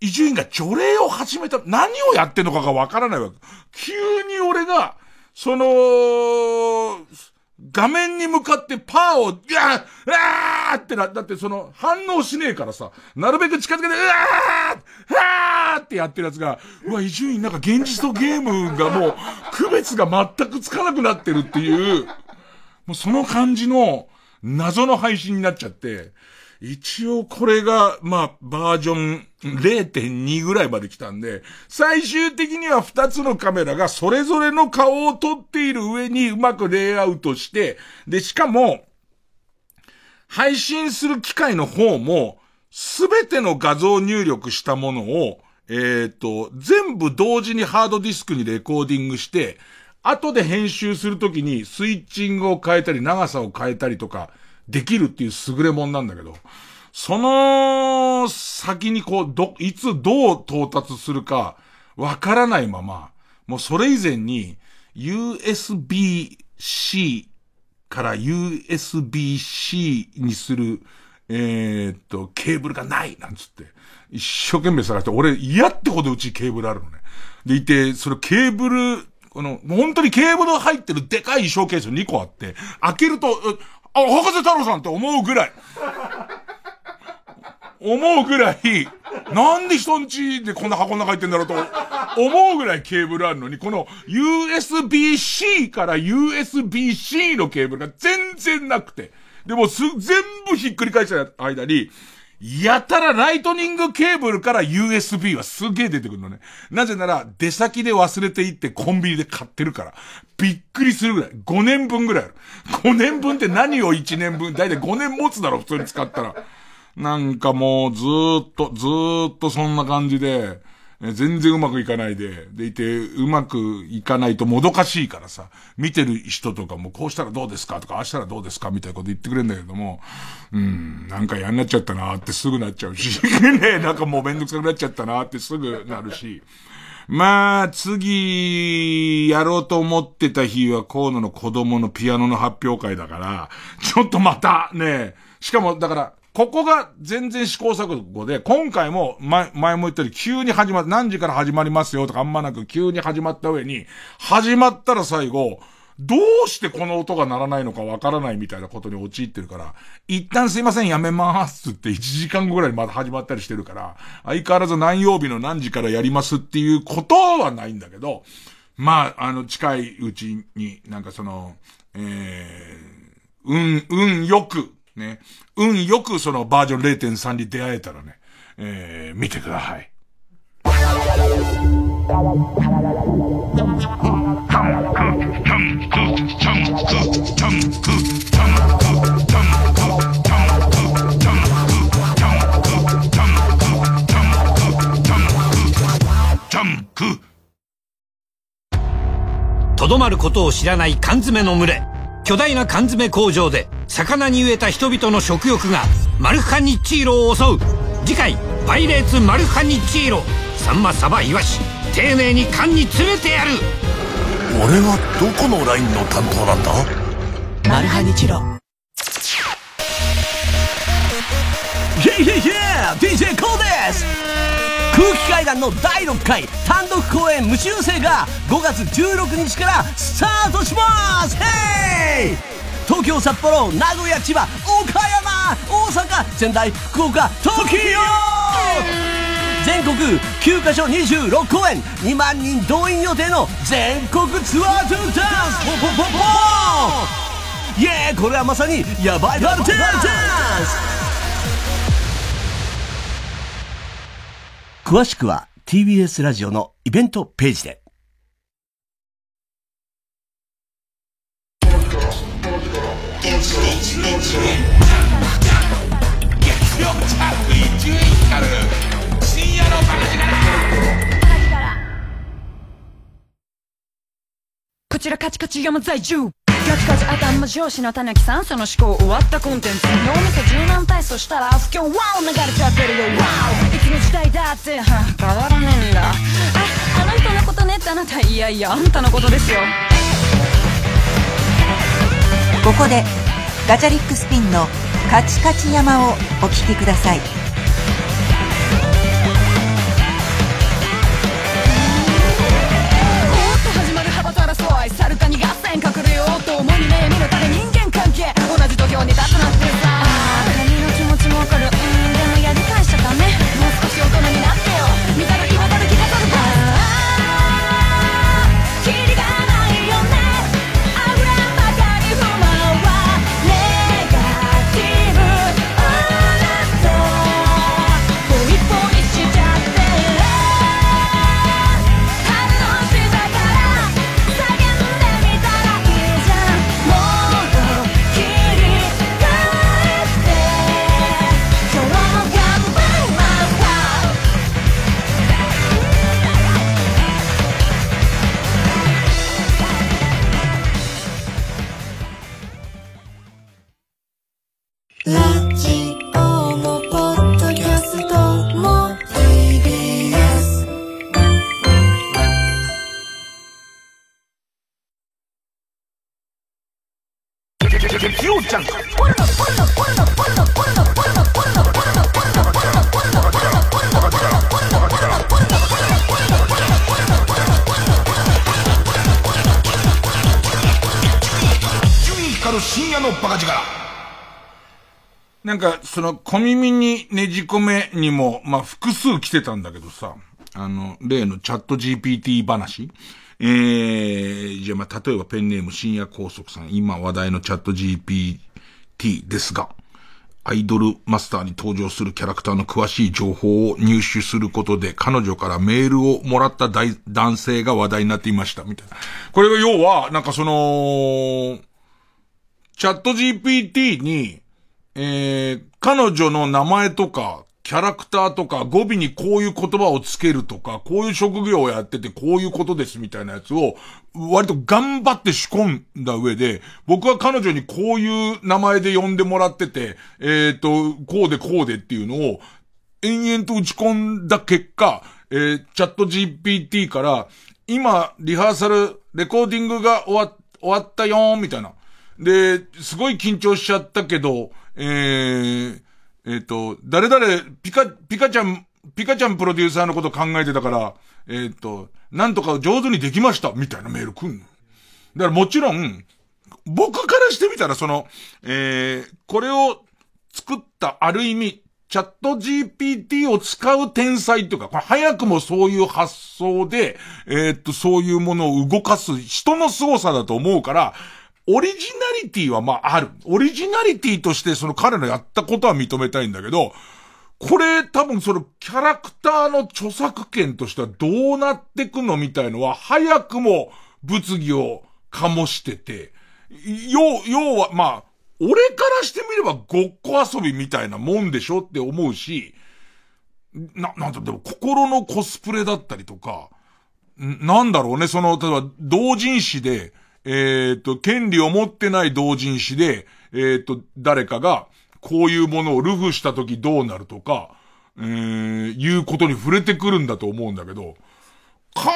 伊集院が除霊を始めた、何をやってんのかがわからないわけ。急に俺が、その、画面に向かってパーを、いやーあーってな、だってその反応しねえからさ、なるべく近づけて、うわーあーってやってるやつが、うわ、伊集院なんか現実とゲームがもう、区別が全くつかなくなってるっていう、もうその感じの謎の配信になっちゃって、一応これが、まあ、バージョン0.2ぐらいまで来たんで、最終的には2つのカメラがそれぞれの顔を撮っている上にうまくレイアウトして、で、しかも、配信する機械の方も、すべての画像入力したものを、えっ、と、全部同時にハードディスクにレコーディングして、後で編集するときにスイッチングを変えたり長さを変えたりとか、できるっていう優れもんなんだけど、その先にこう、ど、いつどう到達するか、わからないまま、もうそれ以前に、USB-C から USB-C にする、えー、っと、ケーブルがないなんつって、一生懸命探して、俺嫌ってほどうちケーブルあるのね。でいて、そのケーブル、この、本当にケーブル入ってるでかい衣装ケース2個あって、開けると、あ、博士太郎さんって思うぐらい。思うぐらい、なんで人んちでこんな箱の中入ってんだろうと、思うぐらいケーブルあるのに、この USB-C から USB-C のケーブルが全然なくて、でもす、全部ひっくり返した間に、やたらライトニングケーブルから USB はすげえ出てくるのね。なぜなら、出先で忘れていってコンビニで買ってるから。びっくりするぐらい。5年分ぐらいある。5年分って何を1年分？だいたい5年持つだろ、普通に使ったら。なんかもうずーっと、ずーっとそんな感じで、全然うまくいかないで、でいて、うまくいかないともどかしいからさ、見てる人とかもこうしたらどうですかとか、ああしたらどうですかみたいなこと言ってくれるんだけども、うん、なんか嫌になっちゃったなってすぐなっちゃうし、ね、なんかもうめんどくさくなっちゃったなってすぐなるし、まあ、次、やろうと思ってた日は河野の子供のピアノの発表会だから、ちょっとまたね、しかもだから、ここが全然試行錯誤で、今回も前、前も言ったように急に始まっ、何時から始まりますよとかあんまなく急に始まった上に、始まったら最後、どうしてこの音が鳴らないのかわからないみたいなことに陥ってるから、一旦すいませんやめますって1時間後ぐらいまた始まったりしてるから、相変わらず何曜日の何時からやりますっていうことはないんだけど、まあ、あの、近いうちになんかその、えー、うん、うんよく、ね。運よくそのバージョン0.3に出会えたらね、えー、見てください。とどまることを知らない缶詰の群れ巨大な缶詰工場で魚に飢えた人々の食欲がマルハニッチーロを襲う。次回「パイレーツマルハニッチーロ」サンマサバイワシ丁寧に缶に詰めてやる。俺はどこのラインの担当なんだ？マルハニチロ。イェイイェイイェイ DJ コーです。空気階段の第6回単独公演無修正が5月16日からスタートします。ヘイ東京札幌名古屋千葉岡山大阪仙台福岡東京全国9カ所26公演2万人動員予定の全国ツアートゥーダンスポポポポ。ーイエーこれはまさにヤバいダンス詳しくは TBS ラジオのイベントページで。こちらカチカチ山在住。カチカチ頭上司のたぬきさんその思考終わったコンテンツ。脳みそ柔軟体操したら不況ワオ流れちゃってるよ。ワオ。いつの時代だって。変わらねえんだ。ああの人のことねってあなたいやいやあんたのことですよ。ここでガチャリックスピンのカチカチ山をお聴きください。に立つなんて。ラなんか、その、小耳にねじ込めにも、まあ、複数来てたんだけどさ、あの、例のチャット GPT 話えー、じゃあまあ、例えばペンネーム深夜高速さん、今話題のチャット GPT ですが、アイドルマスターに登場するキャラクターの詳しい情報を入手することで彼女からメールをもらった大男性が話題になっていました、みたいな。これが要は、なんかその、チャット GPT に、えー、彼女の名前とか、キャラクターとか語尾にこういう言葉をつけるとか、こういう職業をやっててこういうことですみたいなやつを、割と頑張って仕込んだ上で、僕は彼女にこういう名前で呼んでもらってて、えっ、ー、と、こうでこうでっていうのを、延々と打ち込んだ結果、えー、チャット GPT から、今、リハーサル、レコーディングが終わ、終わったよーみたいな。で、すごい緊張しちゃったけど、えー、えっ、ー、と、誰々、ピカ、ピカちゃん、ピカちゃんプロデューサーのこと考えてたから、えっ、ー、と、なんとか上手にできました、みたいなメール来んの。だからもちろん、僕からしてみたら、その、えー、これを作ったある意味、チャット GPT を使う天才というか、これ早くもそういう発想で、えー、っと、そういうものを動かす人の凄さだと思うから、オリジナリティはまあある。オリジナリティとしてその彼のやったことは認めたいんだけど、これ多分そのキャラクターの著作権としてはどうなってくのみたいのは早くも物議を醸してて、要、要はまあ、俺からしてみればごっこ遊びみたいなもんでしょって思うし、な、なんだ、でも心のコスプレだったりとか、なんだろうね、その、例えば同人誌で、えっ、と、権利を持ってない同人誌で、えっ、と、誰かが、こういうものをルフした時どうなるとか、えー、いうことに触れてくるんだと思うんだけど、考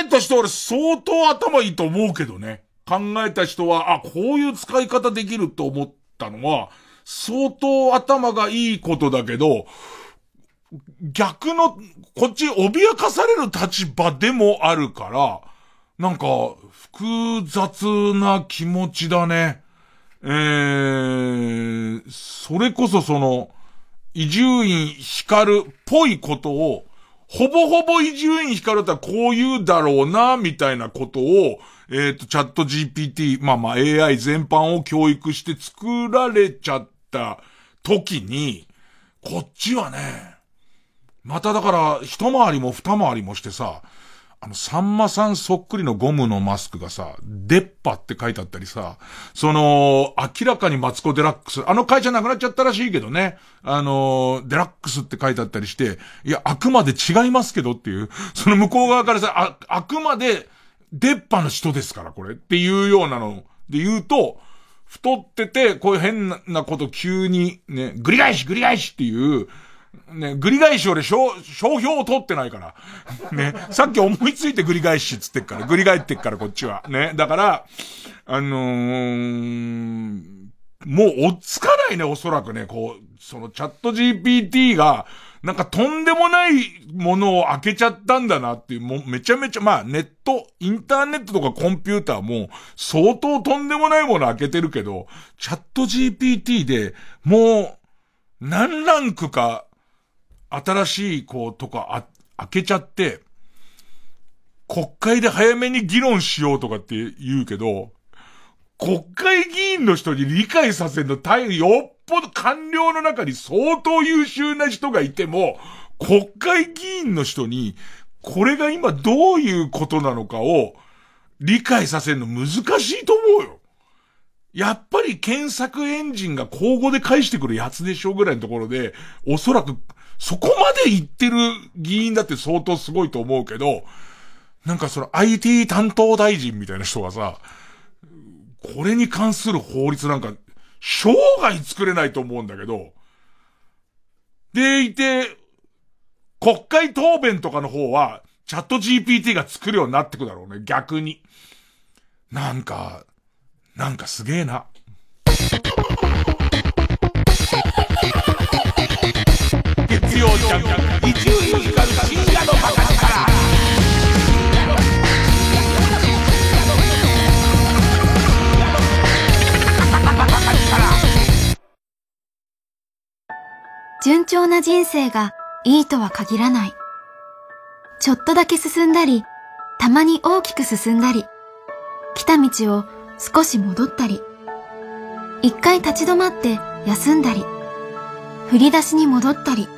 えた人は相当頭いいと思うけどね。考えた人は、あ、こういう使い方できると思ったのは、相当頭がいいことだけど、逆の、こっち脅かされる立場でもあるから、なんか、複雑な気持ちだね。えー、それこそその、伊集院光っぽいことを、ほぼほぼ伊集院光ったらこう言うだろうな、みたいなことを、えっ、ー、と、チャット GPT、まあまあ AI 全般を教育して作られちゃった時に、こっちはね、まただから一回りも二回りもしてさ、あの、さんまさんそっくりのゴムのマスクがさ、デッパって書いてあったりさ、その、明らかにマツコデラックス、あの会社なくなっちゃったらしいけどね、あの、デラックスって書いてあったりして、いや、あくまで違いますけどっていう、その向こう側からさ、あ、あくまで、デッパの人ですから、これ。っていうようなので言うと、太ってて、こういう変なこと急に、ね、ぐり返しぐり返しっていう、ね、ぐり返し俺、商、商標を取ってないから。ね、さっき思いついてぐり返しっつってっから、ぐり返ってっからこっちは。ね、だから、あのー、もう追っつかないね、おそらくね、こう、そのチャット GPT が、なんかとんでもないものを開けちゃったんだなっていう、もうめちゃめちゃ、まあネット、インターネットとかコンピューターも相当とんでもないもの開けてるけど、チャット GPT でもう何ランクか新しい、こう、とか、あ、開けちゃって、国会で早めに議論しようとかって言うけど、国会議員の人に理解させるの大変、よっぽど官僚の中に相当優秀な人がいても、国会議員の人に、これが今どういうことなのかを理解させるの難しいと思うよ。やっぱり検索エンジンが交互で返してくるやつでしょうぐらいのところで、おそらくそこまで言ってる議員だって相当すごいと思うけど、なんかその IT 担当大臣みたいな人がさ、これに関する法律なんか、生涯作れないと思うんだけど、でいて、国会答弁とかの方は、チャット GPT が作るようになってくだろうね、逆に。なんか、なんかすげえな。曜ジャンク伊集院光深夜のバカ力順調な人生がいいとは限らない。ちょっとだけ進んだり、たまに大きく進んだり、来た道を少し戻ったり、一回立ち止まって休んだり、振り出しに戻ったり。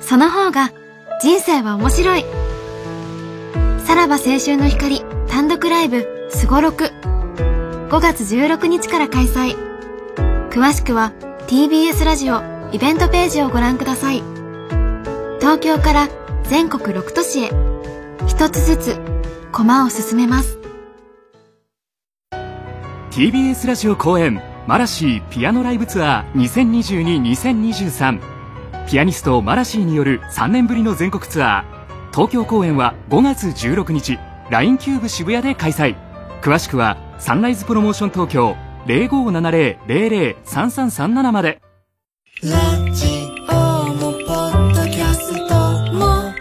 その方が人生は面白い。さらば青春の光単独ライブすごろく。5月16日から開催。詳しくは TBS ラジオイベントページをご覧ください。東京から全国6都市へ一つずつ駒を進めます。TBS ラジオ後援まらしぃピアノライブツアー2022-2023ピアニストまらしぃによる3年ぶりの全国ツアー。東京公演は5月16日。LINE キューブ渋谷で開催。詳しくはサンライズプロモーション東京。0570-003337まで。ラジオもポッドキャストも。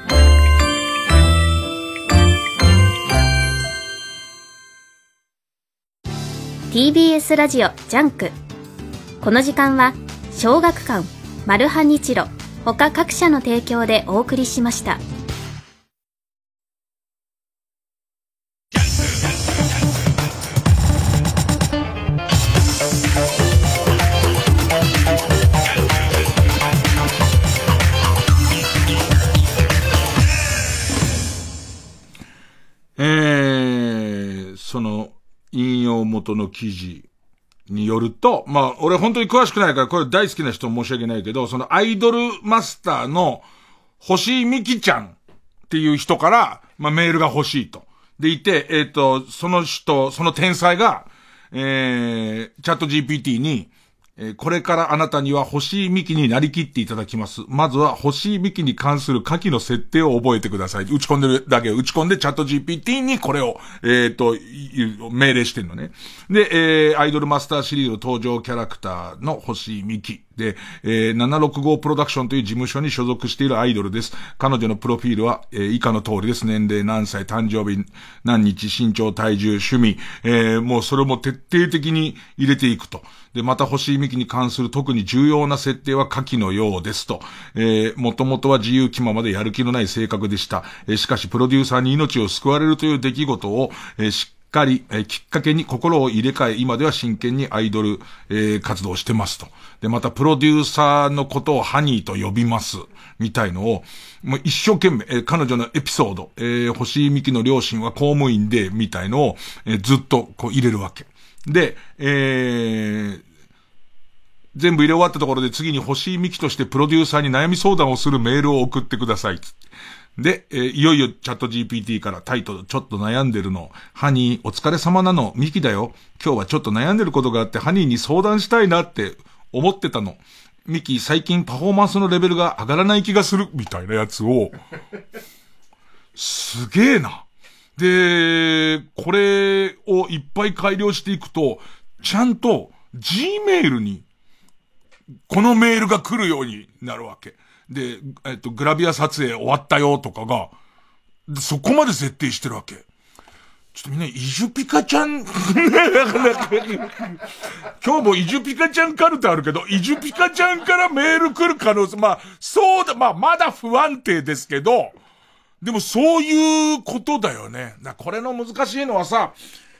TBS ラジオ JUNK。この時間は小学館マルハニチロ。他各社の提供でお送りしました。えー、その、引用元の記事によると、まあ、俺本当に詳しくないから、これ大好きな人申し訳ないけど、そのアイドルマスターの星井美希ちゃんっていう人から、まあ、メールが欲しいと。でいて、えっ、と、その人、その天才が、えー、チャット GPT に、えこれからあなたには星井美希になりきっていただきます。まずは星井美希に関する下記の設定を覚えてください。打ち込んでるだけ打ち込んでチャット GPT にこれを、えっ、と、命令してんのね。で、えー、アイドルマスターシリーズ登場キャラクターの星井美希。で、えー、765プロダクションという事務所に所属しているアイドルです。彼女のプロフィールは、えー以下の通りです。年齢、何歳、誕生日、何日、身長、体重、趣味、えーもうそれも徹底的に入れていくと。で、また星井美希に関する特に重要な設定は下記のようですと。えー、もともとは自由気ままでやる気のない性格でした。えーしかし、プロデューサーに命を救われるという出来事を、えーしっかり、えーきっかけに心を入れ替え、今では真剣にアイドル、えー活動してますと。で、また、プロデューサーのことをハニーと呼びます。みたいのを、もう一生懸命、えー彼女のエピソード、えー星井美希の両親は公務員で、みたいのを、えーずっとこう入れるわけ。で、えー、全部入れ終わったところで次に星井美希としてプロデューサーに悩み相談をするメールを送ってください。つってで、えーいよいよチャット GPT からタイトル、ちょっと悩んでるの。ハニー、お疲れ様なの。ミキだよ。今日はちょっと悩んでることがあって、ハニーに相談したいなって思ってたの。ミキ、最近パフォーマンスのレベルが上がらない気がする。みたいなやつを、すげえな。で、これをいっぱい改良していくと、ちゃんと Gmail に、このメールが来るようになるわけ。で、えっと、グラビア撮影終わったよとかが、そこまで設定してるわけ。ちょっとみんな、イジュピカちゃん、今日もイジュピカちゃんカルテあるけど、イジュピカちゃんからメール来る可能性、まあ、そうだ、まあ、まだ不安定ですけど、でもそういうことだよね。これの難しいのはさ、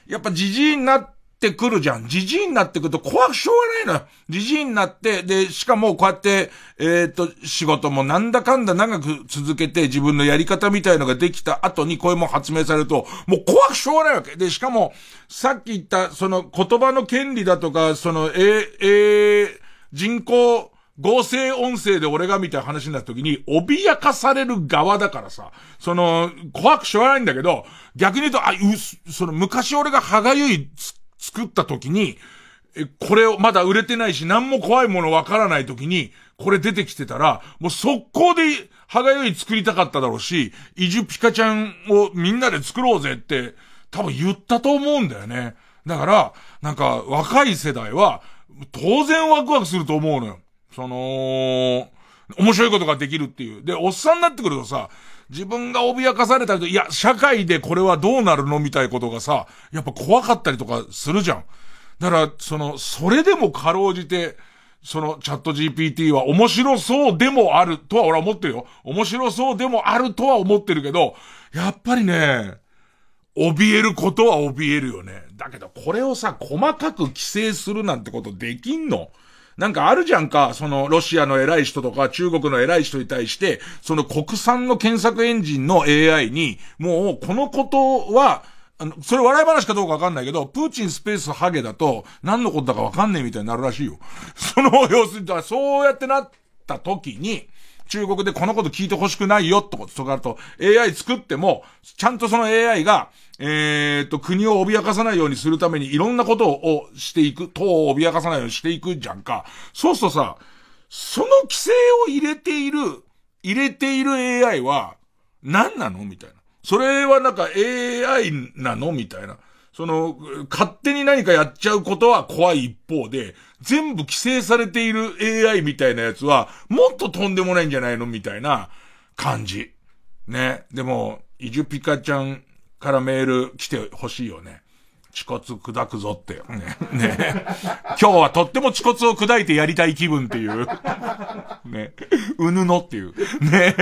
やっぱじじいになっってくるじゃん。じじいになってくると怖くしょうがないのよ。じじいになって、で、しかもこうやって、えっ、と、仕事もなんだかんだ長く続けて自分のやり方みたいのができた後にこういうも発明されると、もう怖くしょうがないわけ。で、しかも、さっき言った、その言葉の権利だとか、その、えー、えー、人工、合成音声で俺がみたいな話になった時に、脅かされる側だからさ、その、怖くしょうがないんだけど、逆に言うと、あ、うその、昔俺が歯がゆい作った時に、え、これをまだ売れてないし、何も怖いものわからない時に、これ出てきてたら、もう速攻で歯がゆい作りたかっただろうし、イジュピカちゃんをみんなで作ろうぜって、多分言ったと思うんだよね。だから、なんか、若い世代は、当然ワクワクすると思うのよ。その、面白いことができるっていう。で、おっさんになってくるとさ、自分が脅かされたりと、いや、社会でこれはどうなるのみたいなことがさ、やっぱ怖かったりとかするじゃん。だから、その、それでもかろうじて、そのチャット GPT は面白そうでもあるとは俺は思ってるよ。面白そうでもあるとは思ってるけど、やっぱりね、怯えることは怯えるよね。だけど、これをさ、細かく規制するなんてことできんの？なんかあるじゃんか、そのロシアの偉い人とか中国の偉い人に対して、その国産の検索エンジンの AI に、もうこのことは、あの、それ笑い話かどうかわかんないけど、プーチンスペースハゲだと、何のことだかわかんねえみたいになるらしいよ。その、要するに、そうやってなった時に、中国でこのこと聞いてほしくないよってこととかあと、AI 作っても、ちゃんとその AI が、えー、っと、国を脅かさないようにするためにいろんなことをしていく、党を脅かさないようにしていくじゃんか。そうするとさ、その規制を入れている、入れている AI は、何なのみたいな。それはなんか AI なのみたいな。その、勝手に何かやっちゃうことは怖い一方で、全部規制されている AI みたいなやつは、もっととんでもないんじゃないのみたいな感じ。ね。でも、イジュピカちゃんからメール来てほしいよね。恥骨砕くぞって。ね。ね。今日はとっても恥骨を砕いてやりたい気分っていう。ね。うぬのっていう。ね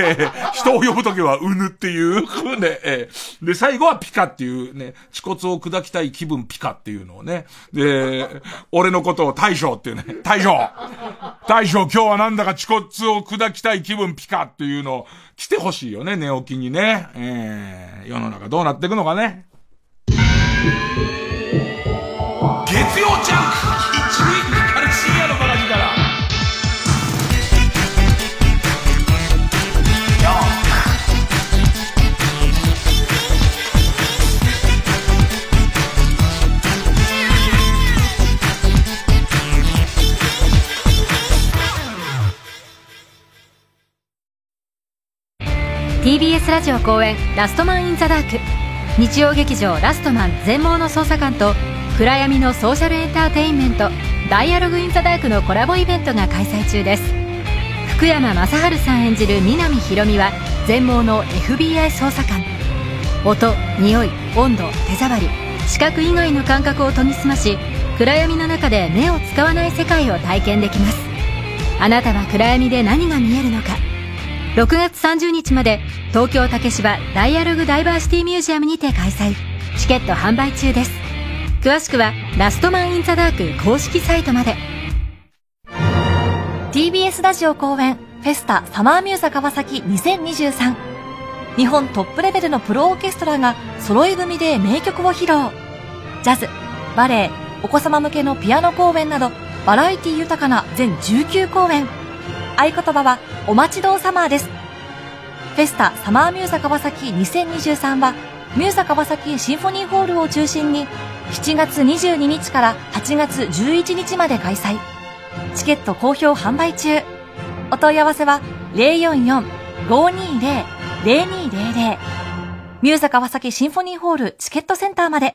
人を呼ぶときはうぬっていう。ね。で、最後はピカっていうね。恥骨を砕きたい気分ピカっていうのをね。で、俺のことを大将っていうね。大将大将今日はなんだか恥骨を砕きたい気分ピカっていうのを来てほしいよね。寝起きにね。えー、世の中どうなっていくのかね。月曜ジャンク。一塁カル深夜のバカ力 TBS ラジオ公演「ラストマン・イン・ザ・ダーク」日曜劇場「ラストマン全盲の捜査官」と暗闇のソーシャルエンターテインメント「ダイアログ・イン・ザ・ダーク」のコラボイベントが開催中です。福山雅治さん演じる南ひろみは全盲の FBI 捜査官。音匂い温度手触り。視覚以外の感覚を研ぎ澄まし暗闇の中で目を使わない世界を体験できます。あなたは暗闇で何が見えるのか。6月30日まで東京竹芝ダイアログダイバーシティミュージアムにて開催。チケット販売中です。詳しくはラストマンインザダーク公式サイトまで。TBS ラジオ公演フェスタサマーミューザ川崎2023日本トップレベルのプロオーケストラが揃い踏みで名曲を披露。ジャズバレエお子様向けのピアノ公演などバラエティ豊かな全19公演。合言葉はお待ちどうサマーです。フェスタサマーミューザ川崎2023は、ミューザ川崎シンフォニーホールを中心に、7月22日から8月11日まで開催。チケット好評販売中。お問い合わせは044-520-0200ミューザ川崎シンフォニーホールチケットセンターまで。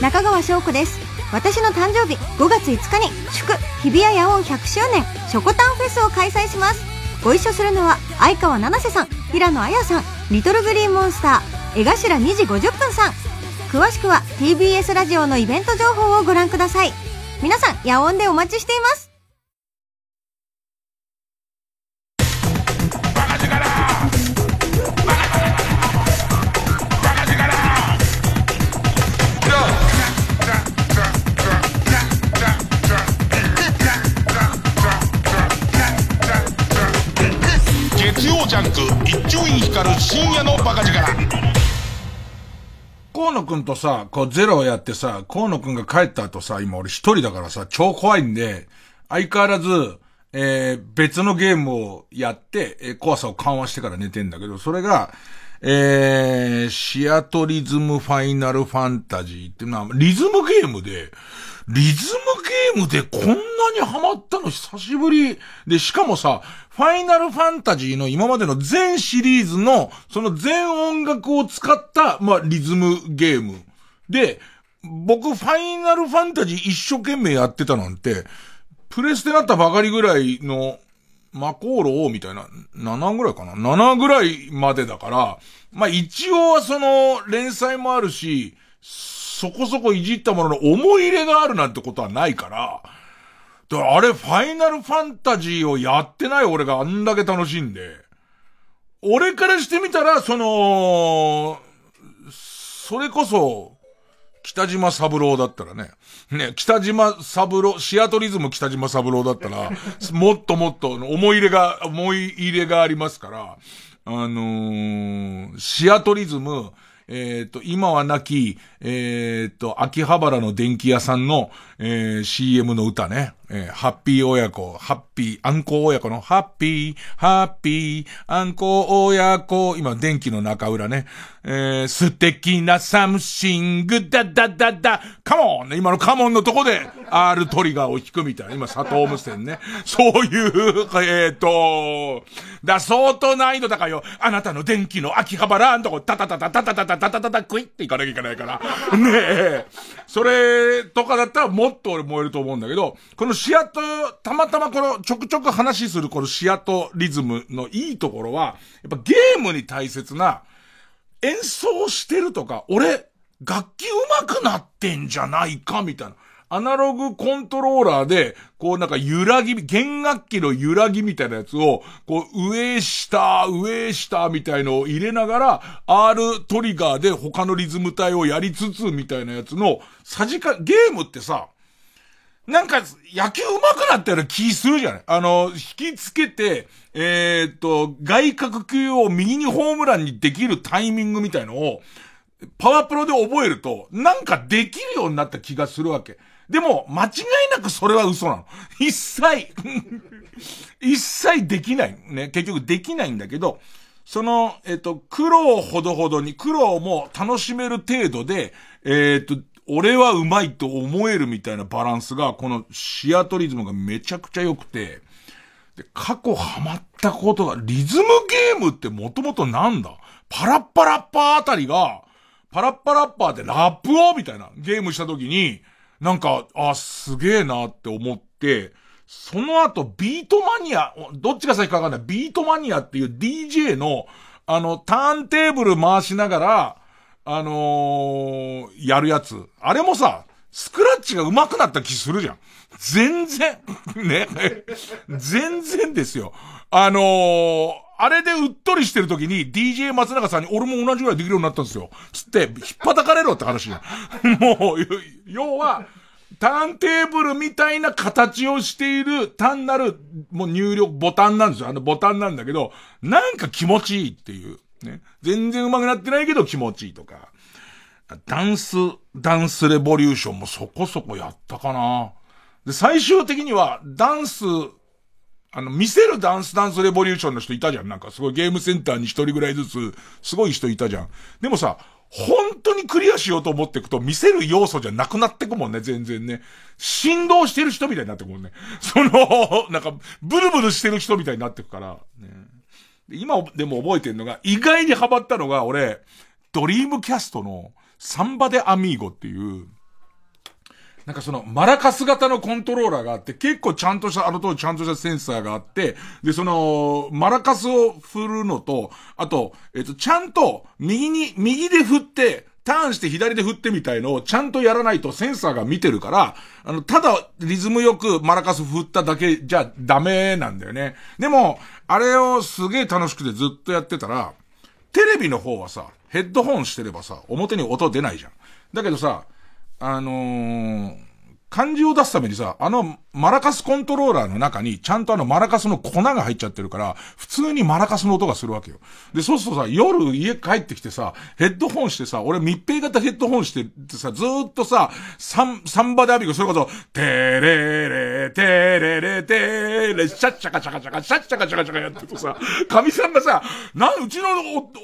中川翔子です。私の誕生日5月5日に祝日比谷野音100周年ショコタンフェスを開催します。ご一緒するのは相川七瀬さん平野綾さんリトルグリーンモンスター江頭2時50分さん。詳しくは TBS ラジオのイベント情報をご覧ください。皆さん野音でお待ちしています。ジャンク一丁院光る深夜のバカ力。河野くんとさ、こうゼロをやってさ、河野くんが帰った後さ、今俺一人だからさ、超怖いんで、相変わらず、えー、別のゲームをやって、えー、怖さを緩和してから寝てんだけど、それが、えー、シアトリズムファイナルファンタジーっていうのは、リズムゲームで、リズムゲームでこんなにハマったの久しぶり。で、しかもさ、ファイナルファンタジーの今までの全シリーズの、その全音楽を使った、まあ、リズムゲーム。で、僕、ファイナルファンタジー一生懸命やってたなんて、プレステなったばかりぐらいの、マコーローみたいな、7ぐらいかな ?7 ぐらいまでだから、まあ一応はその連載もあるし、そこそこいじったものの思い入れがあるなんてことはないから、だからあれファイナルファンタジーをやってない俺があんだけ楽しんで、俺からしてみたら、その、それこそ、北島三郎だったらね、ね、北島三郎、シアトリズム北島三郎だったら、もっともっと思い入れが、思い入れがありますから、あのー、シアトリズム、えっ、ー、と、今は亡き、えっ、ー、と、秋葉原の電気屋さんの、えー、CM の歌ね。えー、ハッピー親子、ハッピー、アンコ親子の、ハッピー、ハッピー、アンコ親子、今、電気の中裏ね。えー、素敵なサムシング、ダダダダ、カモン今のカモンのとこで、R トリガーを弾くみたいな。今、佐藤無線ね。そういう、えっ、ー、と、だ、相当難易度高いよ。あなたの電気の秋葉原んとこ、タタタタタタタタタタタタクイっていかなきゃいけないから。ねえ。それとかだったらもっと俺燃えると思うんだけど、このシアト、たまたまこのちょくちょく話するこのシアトリズムのいいところは、やっぱゲームに大切な演奏してるとか、俺、楽器上手くなってんじゃないかみたいな。アナログコントローラーで、こうなんか揺らぎ、弦楽器の揺らぎみたいなやつを、こう上下、上下みたいのを入れながら、R トリガーで他のリズム体をやりつつみたいなやつの、さじか、ゲームってさ、なんか、野球上手くなったような気するじゃない？あの、引きつけて、えー、っと、外角球を右にホームランにできるタイミングみたいのを、パワープロで覚えると、なんかできるようになった気がするわけ。でも、間違いなくそれは嘘なの。一切 一切できない。ね。結局できないんだけど、その、えっ、と、苦労ほどほどに、苦労も楽しめる程度で、えっ、と、俺はうまいと思えるみたいなバランスが、このシアトリズムがめちゃくちゃ良くて、で、過去ハマったことが、リズムゲームってもともとなんだパラッパラッパーあたりが、パラッパラッパーでラップをみたいなゲームした時に、なんか、あ、すげえなって思って、その後、ビートマニア、どっちが先かわかんない。ビートマニアっていう DJ の、あの、ターンテーブル回しながら、あのー、やるやつ。あれもさ、スクラッチが上手くなった気するじゃん。全然、ね。全然ですよ。あのー、あれでうっとりしてる時に DJ 松永さんに俺も同じぐらいできるようになったんですよ。つって、引っ叩かれろって話じゃん。もう、要は、ターンテーブルみたいな形をしている単なる、もう入力ボタンなんですよ。あのボタンなんだけど、なんか気持ちいいっていう。ね。全然上手くなってないけど気持ちいいとか。ダンス、ダンスレボリューションもそこそこやったかな。で、最終的には、ダンス、あの、見せるダンスダンスレボリューションの人いたじゃん。なんかすごいゲームセンターに一人ぐらいずつ、すごい人いたじゃん。でもさ、本当にクリアしようと思っていくと、見せる要素じゃなくなってくもんね、全然ね。振動してる人みたいになってくもんね。その、なんか、ブルブルしてる人みたいになってくから、ね。今でも覚えてるのが、意外にハマったのが、俺、ドリームキャストの、サンバでアミーゴっていう、なんかその、マラカス型のコントローラーがあって、結構ちゃんとした、あの当時ちゃんとしたセンサーがあって、で、その、マラカスを振るのと、あと、えっと、ちゃんと、右に、右で振って、ターンして左で振ってみたいのをちゃんとやらないとセンサーが見てるから、あの、ただリズムよくマラカス振っただけじゃダメなんだよね。でも、あれをすげえ楽しくてずっとやってたら、テレビの方はさ、ヘッドホンしてればさ、表に音出ないじゃん。だけどさ、あのー、漢字を出すためにさ、あの、マラカスコントローラーの中に、ちゃんとあのマラカスの粉が入っちゃってるから、普通にマラカスの音がするわけよ。で、そうするとさ、夜家帰ってきてさ、ヘッドホンしてさ、俺密閉型ヘッドホンしてってさ、ずーっとさ、サン、サンバでアビゴ、それこそ、てれれ、てれれ、てれ、シャッチャカチャカチャカ、シャッチャカチャカチャカやってるとさ、神さんがさ、なん、うちの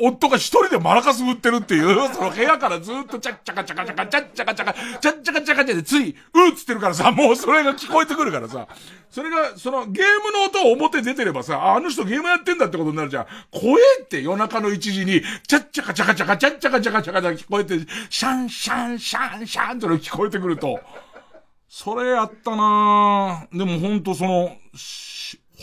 夫が一人でマラカス振ってるっていう、その部屋からずーっとチャッチャカチャカチャカ、チャッチャカチャカ、チャッチャカチャカチャでつい、うっつってるからさ、もうそれが聞こえてくるからさ、それが、そのゲームの音を表出てればさ、あの人ゲームやってんだってことになるじゃん。怖えって夜中の1時に、チャッチャカチャカチャカ、チャッチャカチャカチャカチャ聞こえて、シャンシャンシャンシャンっての聞こえてくると、それやったなでもほんとその、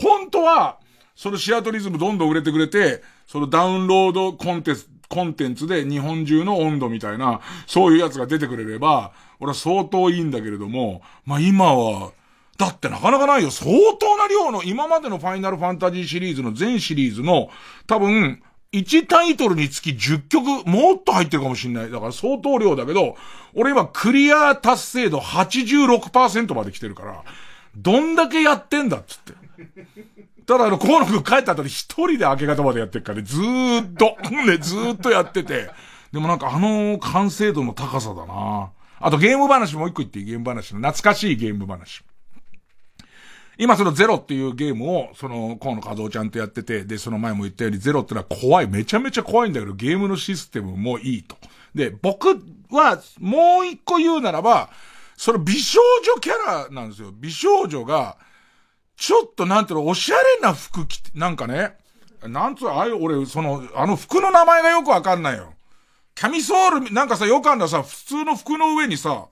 本当は、そのシアトリズムどんどん売れてくれて、そのダウンロードコンテンツ、コンテンツで日本中の温度みたいな、そういうやつが出てくれれば、俺は相当いいんだけれども、まあ今は、だってなかなかないよ。相当な量の、今までのファイナルファンタジーシリーズの全シリーズの、多分、1タイトルにつき10曲、もっと入ってるかもしんない。だから相当量だけど、俺今クリア達成度86%まで来てるから、どんだけやってんだっつって。ただあの、河野くん帰った後に一人で明け方までやってるからね、ずーっと、ね、ずーっとやってて。でもなんかあの完成度の高さだなあとゲーム話もう一個言っていい？ゲーム話の懐かしいゲーム話。今そのゼロっていうゲームを、その、河野和夫ちゃんとやってて、で、その前も言ったようにゼロってのは怖い、めちゃめちゃ怖いんだけど、ゲームのシステムもいいと。で、僕は、もう一個言うならば、その美少女キャラなんですよ。美少女が、ちょっとなんていうの、おしゃれな服着て、なんかね、なんつう、ああいう、俺、その、あの服の名前がよくわかんないよ。キャミソール、なんかさ、よくあんださ、普通の服の上にさ、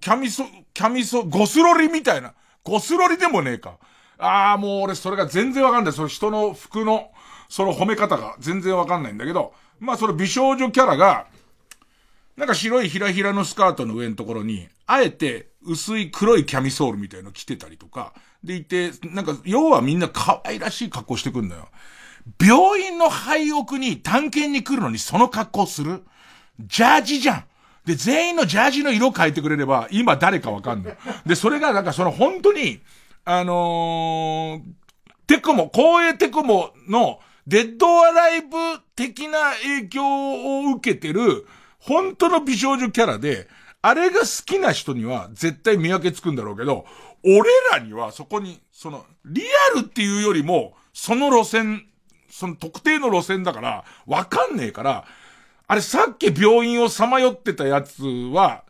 キャミソ、キャミソ、ゴスロリみたいな。ゴスロリでもねえか。ああ、もう俺それが全然わかんない。その人の服の、その褒め方が全然わかんないんだけど、まあその美少女キャラが、なんか白いひらひらのスカートの上のところに、あえて薄い黒いキャミソールみたいの着てたりとか、でいて、なんか要はみんな可愛らしい格好してくんだよ。病院の廃屋に探検に来るのにその格好する？ジャージじゃん。で、全員のジャージの色変えてくれれば、今誰かわかんない。で、それがなんかその本当に、あのー、テクモ、光栄テクモのデッドアライブ的な影響を受けてる、本当の美少女キャラで、あれが好きな人には絶対見分けつくんだろうけど、俺らにはそこに、その、リアルっていうよりも、その路線、その特定の路線だから、わかんねえから、あれさっき病院をさまよってたやつは、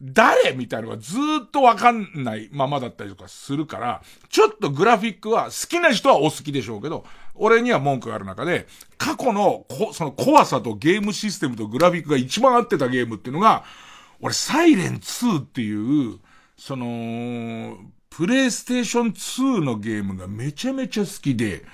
誰？みたいなのがずっとわかんないままだったりとかするから、ちょっとグラフィックは好きな人はお好きでしょうけど、俺には文句がある中で、過去のこ、その怖さとゲームシステムとグラフィックが一番合ってたゲームっていうのが、俺サイレン2っていう、その、プレイステーション2のゲームがめちゃめちゃ好きで、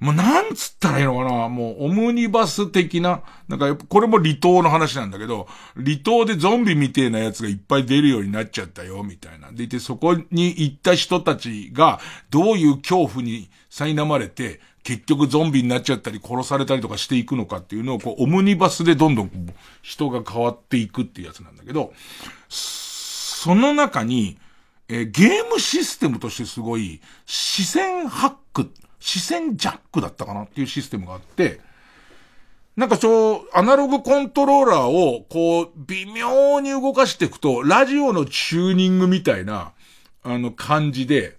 もうなんつったらいいのかなもうオムニバス的な、なんかこれも離島の話なんだけど、離島でゾンビみてえなやつがいっぱい出るようになっちゃったよ、みたいな。でいて、そこに行った人たちが、どういう恐怖に苛まれて、結局ゾンビになっちゃったり殺されたりとかしていくのかっていうのを、こう、オムニバスでどんどん人が変わっていくっていうやつなんだけど、その中に、え、ゲームシステムとしてすごい、視線ハック、視線ジャックだったかなっていうシステムがあって、なんかそう、アナログコントローラーを、こう、微妙に動かしていくと、ラジオのチューニングみたいな、あの、感じで、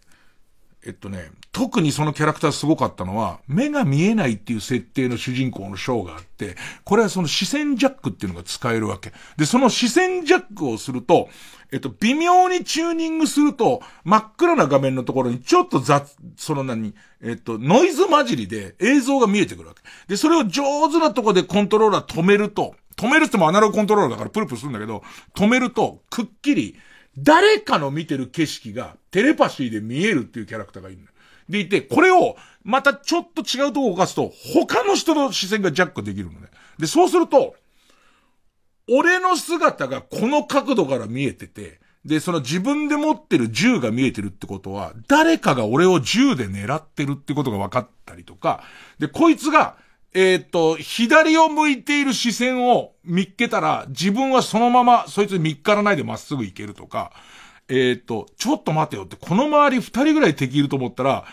えっとね、特にそのキャラクターすごかったのは、目が見えないっていう設定の主人公のショーがあって、これはその視線ジャックっていうのが使えるわけ。で、その視線ジャックをすると、えっと、微妙にチューニングすると、真っ暗な画面のところにちょっと雑、その何、えっと、ノイズ混じりで映像が見えてくるわけ。で、それを上手なとこでコントローラー止めると、止めるってもアナログコントローラーだからプルプルするんだけど、止めると、くっきり、誰かの見てる景色がテレパシーで見えるっていうキャラクターがいるの。でいて、これを、またちょっと違うとこ動かすと、他の人の視線がジャックできるのね。で、そうすると、俺の姿がこの角度から見えてて、で、その自分で持ってる銃が見えてるってことは、誰かが俺を銃で狙ってるってことが分かったりとか、で、こいつが、えっ、と、左を向いている視線を見っけたら、自分はそのまま、そいつに見っからないでまっすぐ行けるとか、えっ、と、ちょっと待てよって、この周り二人ぐらい敵いると思ったら、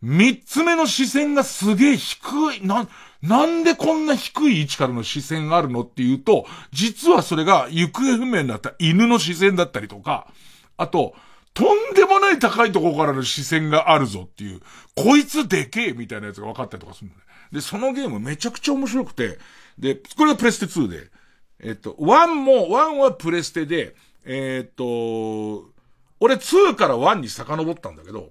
三つ目の視線がすげえ低い、な、なんでこんな低い位置からの視線があるのっていうと、実はそれが行方不明になった犬の視線だったりとか、あと、とんでもない高いところからの視線があるぞっていう、こいつでけえみたいなやつが分かったりとかするのね。で、そのゲームめちゃくちゃ面白くて、で、これはプレステ2で、えっと、1も、1はプレステで、えっと、俺2から1に遡ったんだけど、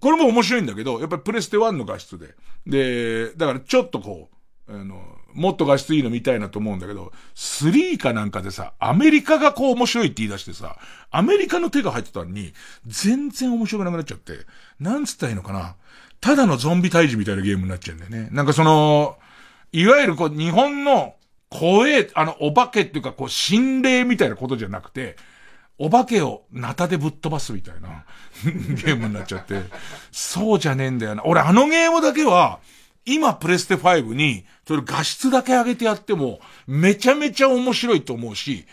これも面白いんだけど、やっぱりプレステ1の画質で。で、だからちょっとこう、あの、もっと画質いいの見たいなと思うんだけど、3かなんかでさ、アメリカがこう面白いって言い出してさ、アメリカの手が入ってたのに、全然面白くなくなっちゃって、なんつったらいいのかな。ただのゾンビ退治みたいなゲームになっちゃうんだよね。なんかその、いわゆるこう、日本の怖え、あの、お化けっていうかこう、心霊みたいなことじゃなくて、お化けをナタでぶっ飛ばすみたいな ゲームになっちゃって、そうじゃねえんだよな。俺あのゲームだけは、今プレステ5に、それ画質だけ上げてやっても、めちゃめちゃ面白いと思うし、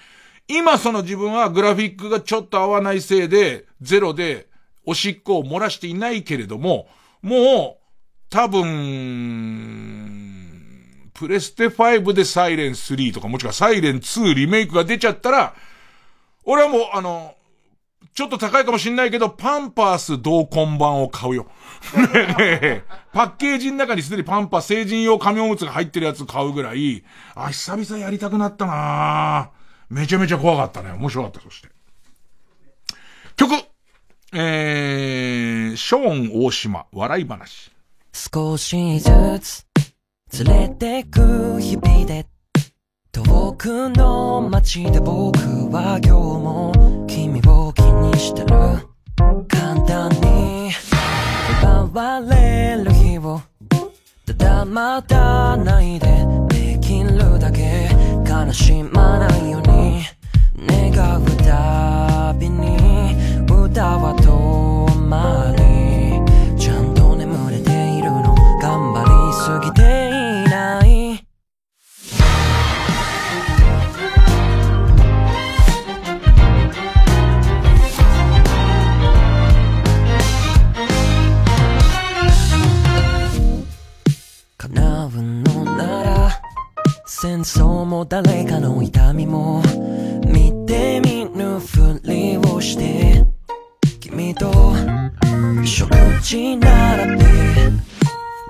今その自分はグラフィックがちょっと合わないせいで、ゼロでおしっこを漏らしていないけれども、もう、多分、プレステ5でサイレン3とか、もしくはサイレン2リメイクが出ちゃったら、俺はもう、あの、ちょっと高いかもしんないけど、パンパース同梱版を買うよ。パッケージの中にすでにパンパ成人用紙おむつが入ってるやつ買うぐらい、あ、久々やりたくなったなめちゃめちゃ怖かったね。面白かった、そして。曲えー、ショーン大島、笑い話。少しずつ連れてく日々で遠くの街で僕は今日も君を気にしてる。簡単に奪われる日を。ただ待たないでできるだけ悲しまないように願うたびに歌は止まりちゃんと眠れているの。頑張りすぎても誰かの痛みも見て見ぬふりをして君と食事並べ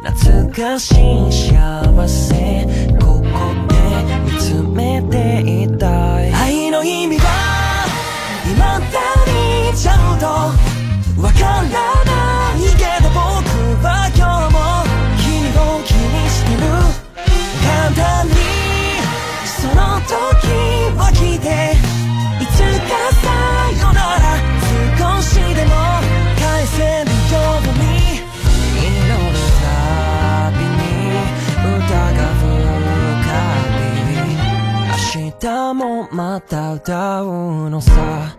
懐かしい幸せもまた歌うのさ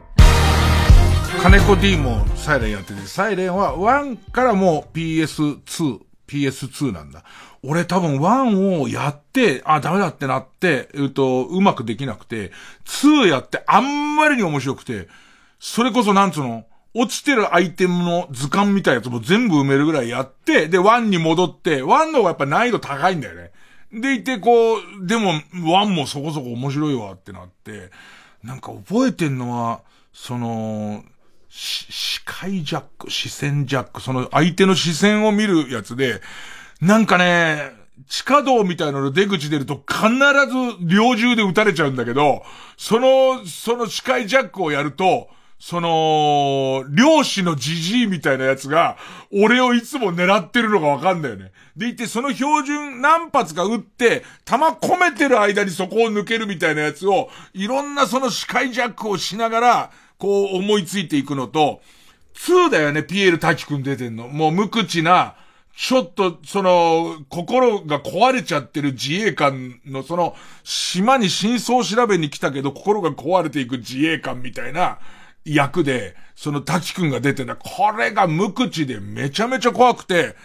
金子 D もサイレンやってて、サイレンは1からもう PS2、PS2 なんだ。俺多分1をやって、あ、ダメだってなって、えっと、うまくできなくて、2やってあんまりに面白くて、それこそなんつうの、落ちてるアイテムの図鑑みたいなやつも全部埋めるぐらいやって、で、1に戻って、1の方がやっぱ難易度高いんだよね。でいて、こう、でも、1もそこそこ面白いわってなって、なんか覚えてんのは、その、視界ジャック、視線ジャック、その相手の視線を見るやつで、なんかね、地下道みたいなの出口出ると必ず猟銃で撃たれちゃうんだけど、その、その視界ジャックをやると、その、漁師のジジイみたいなやつが、俺をいつも狙ってるのがわかんだよね。でいて、その標準何発か撃って、弾込めてる間にそこを抜けるみたいなやつを、いろんなその視界ジャックをしながら、こう思いついていくのと、2だよね、ピエール滝くん出てんの。もう無口な、ちょっと、その、心が壊れちゃってる自衛官の、その、島に真相調べに来たけど、心が壊れていく自衛官みたいな役で、その滝くんが出てた。これが無口でめちゃめちゃ怖くて、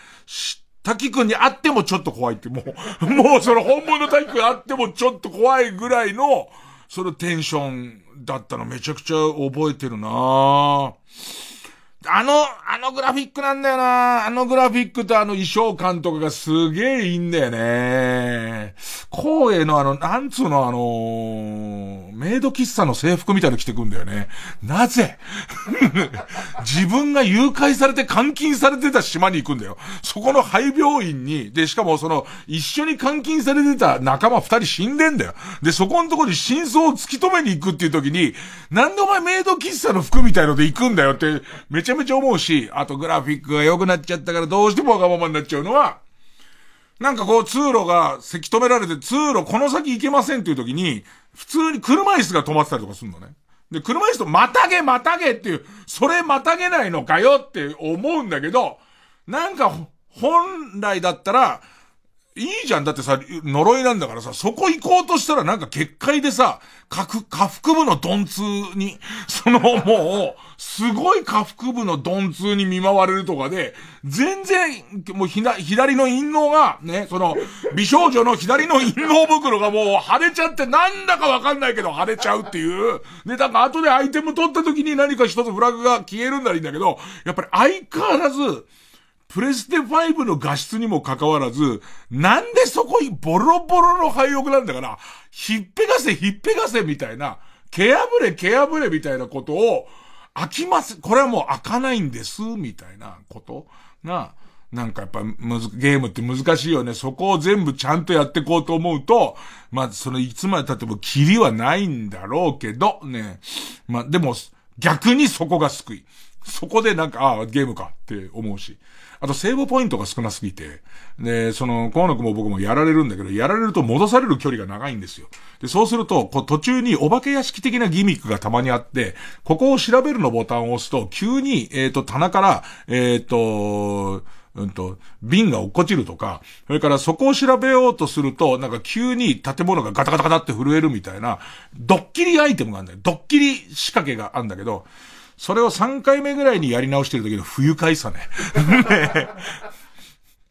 滝くんに会ってもちょっと怖いって、もう、もうその本物の滝くん会ってもちょっと怖いぐらいの、そのテンションだったのめちゃくちゃ覚えてるなぁ。あの、あのグラフィックなんだよなあのグラフィックとあの衣装感とかがすげえいいんだよね。光栄のあの、なんつうのあのー、メイド喫茶の制服みたいの着てくんだよね。なぜ？自分が誘拐されて監禁されてた島に行くんだよ。そこの廃病院に、で、しかもその、一緒に監禁されてた仲間二人死んでんだよ。で、そこのところに真相を突き止めに行くっていう時に、なんでお前メイド喫茶の服みたいので行くんだよって、めちゃめちゃ思うし、あとグラフィックが良くなっちゃったからどうしてもわがままになっちゃうのは、なんかこう通路がせき止められて通路この先行けませんっていう時に、普通に車椅子が止まってたりとかするのね。で、車椅子とまたげまたげっていう、それまたげないのかよって思うんだけど、なんか本来だったら、いいじゃん。だってさ、呪いなんだからさ、そこ行こうとしたらなんか結界でさ、下腹、下腹部の鈍痛に、そのもう、すごい下腹部の鈍痛に見舞われるとかで、全然、もうひな、左の陰嚢が、ね、その、美少女の左の陰嚢袋がもう腫れちゃってなんだかわかんないけど腫れちゃうっていう。で、だか後でアイテム取った時に何か一つフラグが消えるんならいいんだけど、やっぱり相変わらず、プレステ5の画質にもかかわらず、なんでそこにボロボロの廃屋なんだから、ひっぺがせひっぺがせみたいな、毛破れ毛破れみたいなことを、開きます。これはもう開かないんです、みたいなことが、なんかやっぱむず、ゲームって難しいよね。そこを全部ちゃんとやってこうと思うと、まあ、そのいつまで経ってもキリはないんだろうけど、ね。まあ、でも、逆にそこが救い。そこでなんか、ああ、ゲームかって思うし。あとセーブポイントが少なすぎて、で、その、河野くんも僕もやられるんだけど、やられると戻される距離が長いんですよ。で、そうすると、こう途中にお化け屋敷的なギミックがたまにあって、ここを調べるのボタンを押すと、急に、えっ、ー、と、棚から、えっ、ー、と、うんと、瓶が落っこちるとか、それからそこを調べようとすると、なんか急に建物がガタガタガタって震えるみたいな、ドッキリアイテムがあるんだよ。ドッキリ仕掛けがあるんだけど、それを3回目ぐらいにやり直してる時の不愉快さね。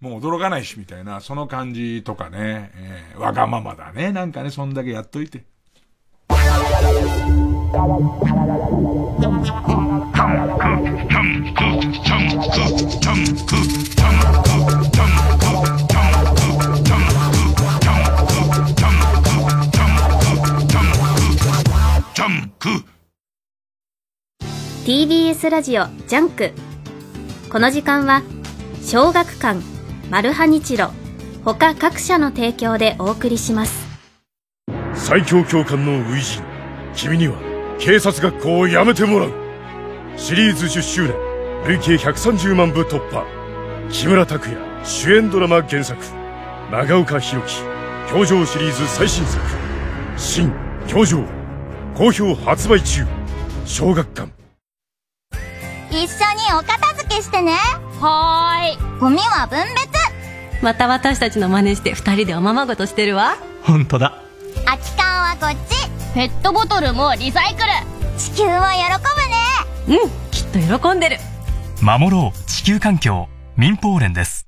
もう驚かないし、みたいな、その感じとかね、えー、わがままだね。なんかね、そんだけやっといて。TBS ラジオ JUNK。この時間は小学館マルハニチロ他各社の提供でお送りします。最強教官の初陣君には警察学校を辞めてもらう。シリーズ10周年累計130万部突破。木村拓哉主演ドラマ原作。長岡弘樹教場シリーズ最新作。新教場好評発売中。小学館一緒にお片付けしてね。はーい。ゴミは分別。また私たちの真似して二人でおままごとしてるわ。本当だ。空き缶はこっち。ペットボトルもリサイクル。地球は喜ぶね。うんきっと喜んでる。守ろう。地球環境。民放連です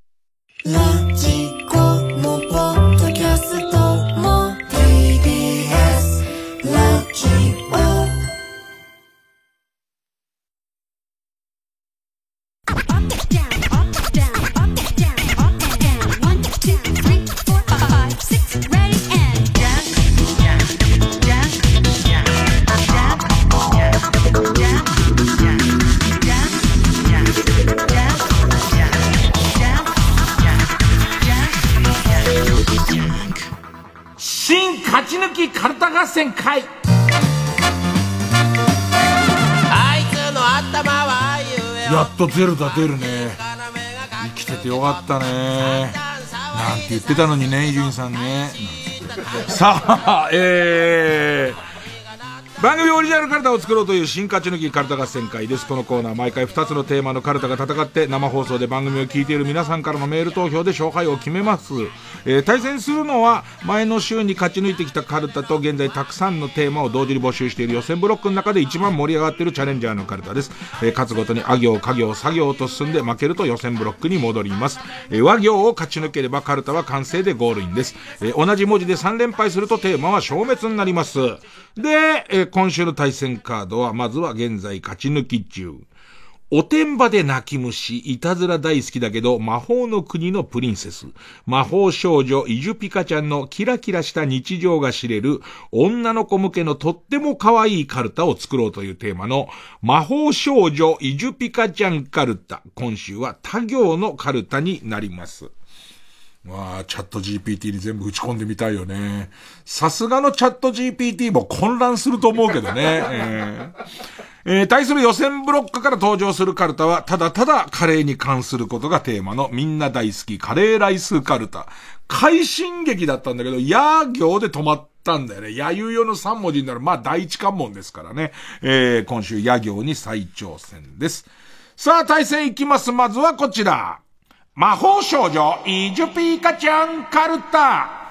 とゼルダ出るね。生きててよかったね。なんて言ってたのにね伊集院さんね。さあえー。番組オリジナルカルタを作ろうという新勝ち抜きカルタ合戦会です。このコーナー、毎回2つのテーマのカルタが戦って、生放送で番組を聞いている皆さんからのメール投票で勝敗を決めます。えー、対戦するのは、前の週に勝ち抜いてきたカルタと、現在たくさんのテーマを同時に募集している予選ブロックの中で一番盛り上がっているチャレンジャーのカルタです。えー、勝つごとに、あ行、家行、作業と進んで負けると予選ブロックに戻ります。えー、和行を勝ち抜ければカルタは完成でゴールインです。えー、同じ文字で3連敗するとテーマは消滅になります。で、えー、今週の対戦カードは、まずは現在勝ち抜き中。おてんばで泣き虫、いたずら大好きだけど、魔法の国のプリンセス。魔法少女、イジュピカちゃんのキラキラした日常が知れる、女の子向けのとっても可愛いカルタを作ろうというテーマの、魔法少女、イジュピカちゃんカルタ。今週は他行のカルタになります。わあ、チャット GPT に全部打ち込んでみたいよね。さすがのチャット GPT も混乱すると思うけどね。えーえー、対する予選ブロックから登場するカルタは、ただただカレーに関することがテーマのみんな大好きカレーライスカルタ。快進撃だったんだけど、や行で止まったんだよね。やゆよの3文字になる、まあ第一関門ですからね。えー、今週や行に再挑戦です。さあ、対戦いきます。まずはこちら。魔法少女イジュピーカちゃんカルタ。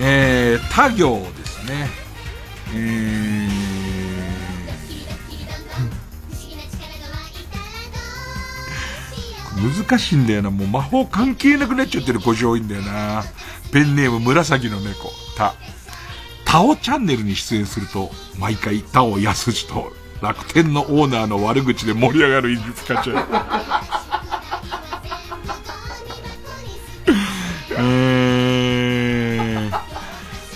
えー、他行ですね。えー、難しいんだよな。もう魔法関係なくなっちゃってる故障多いんだよな。ペンネーム紫の猫。た。タオチャンネルに出演すると、毎回タオ安次と楽天のオーナーの悪口で盛り上がるイジピカちゃん。えー、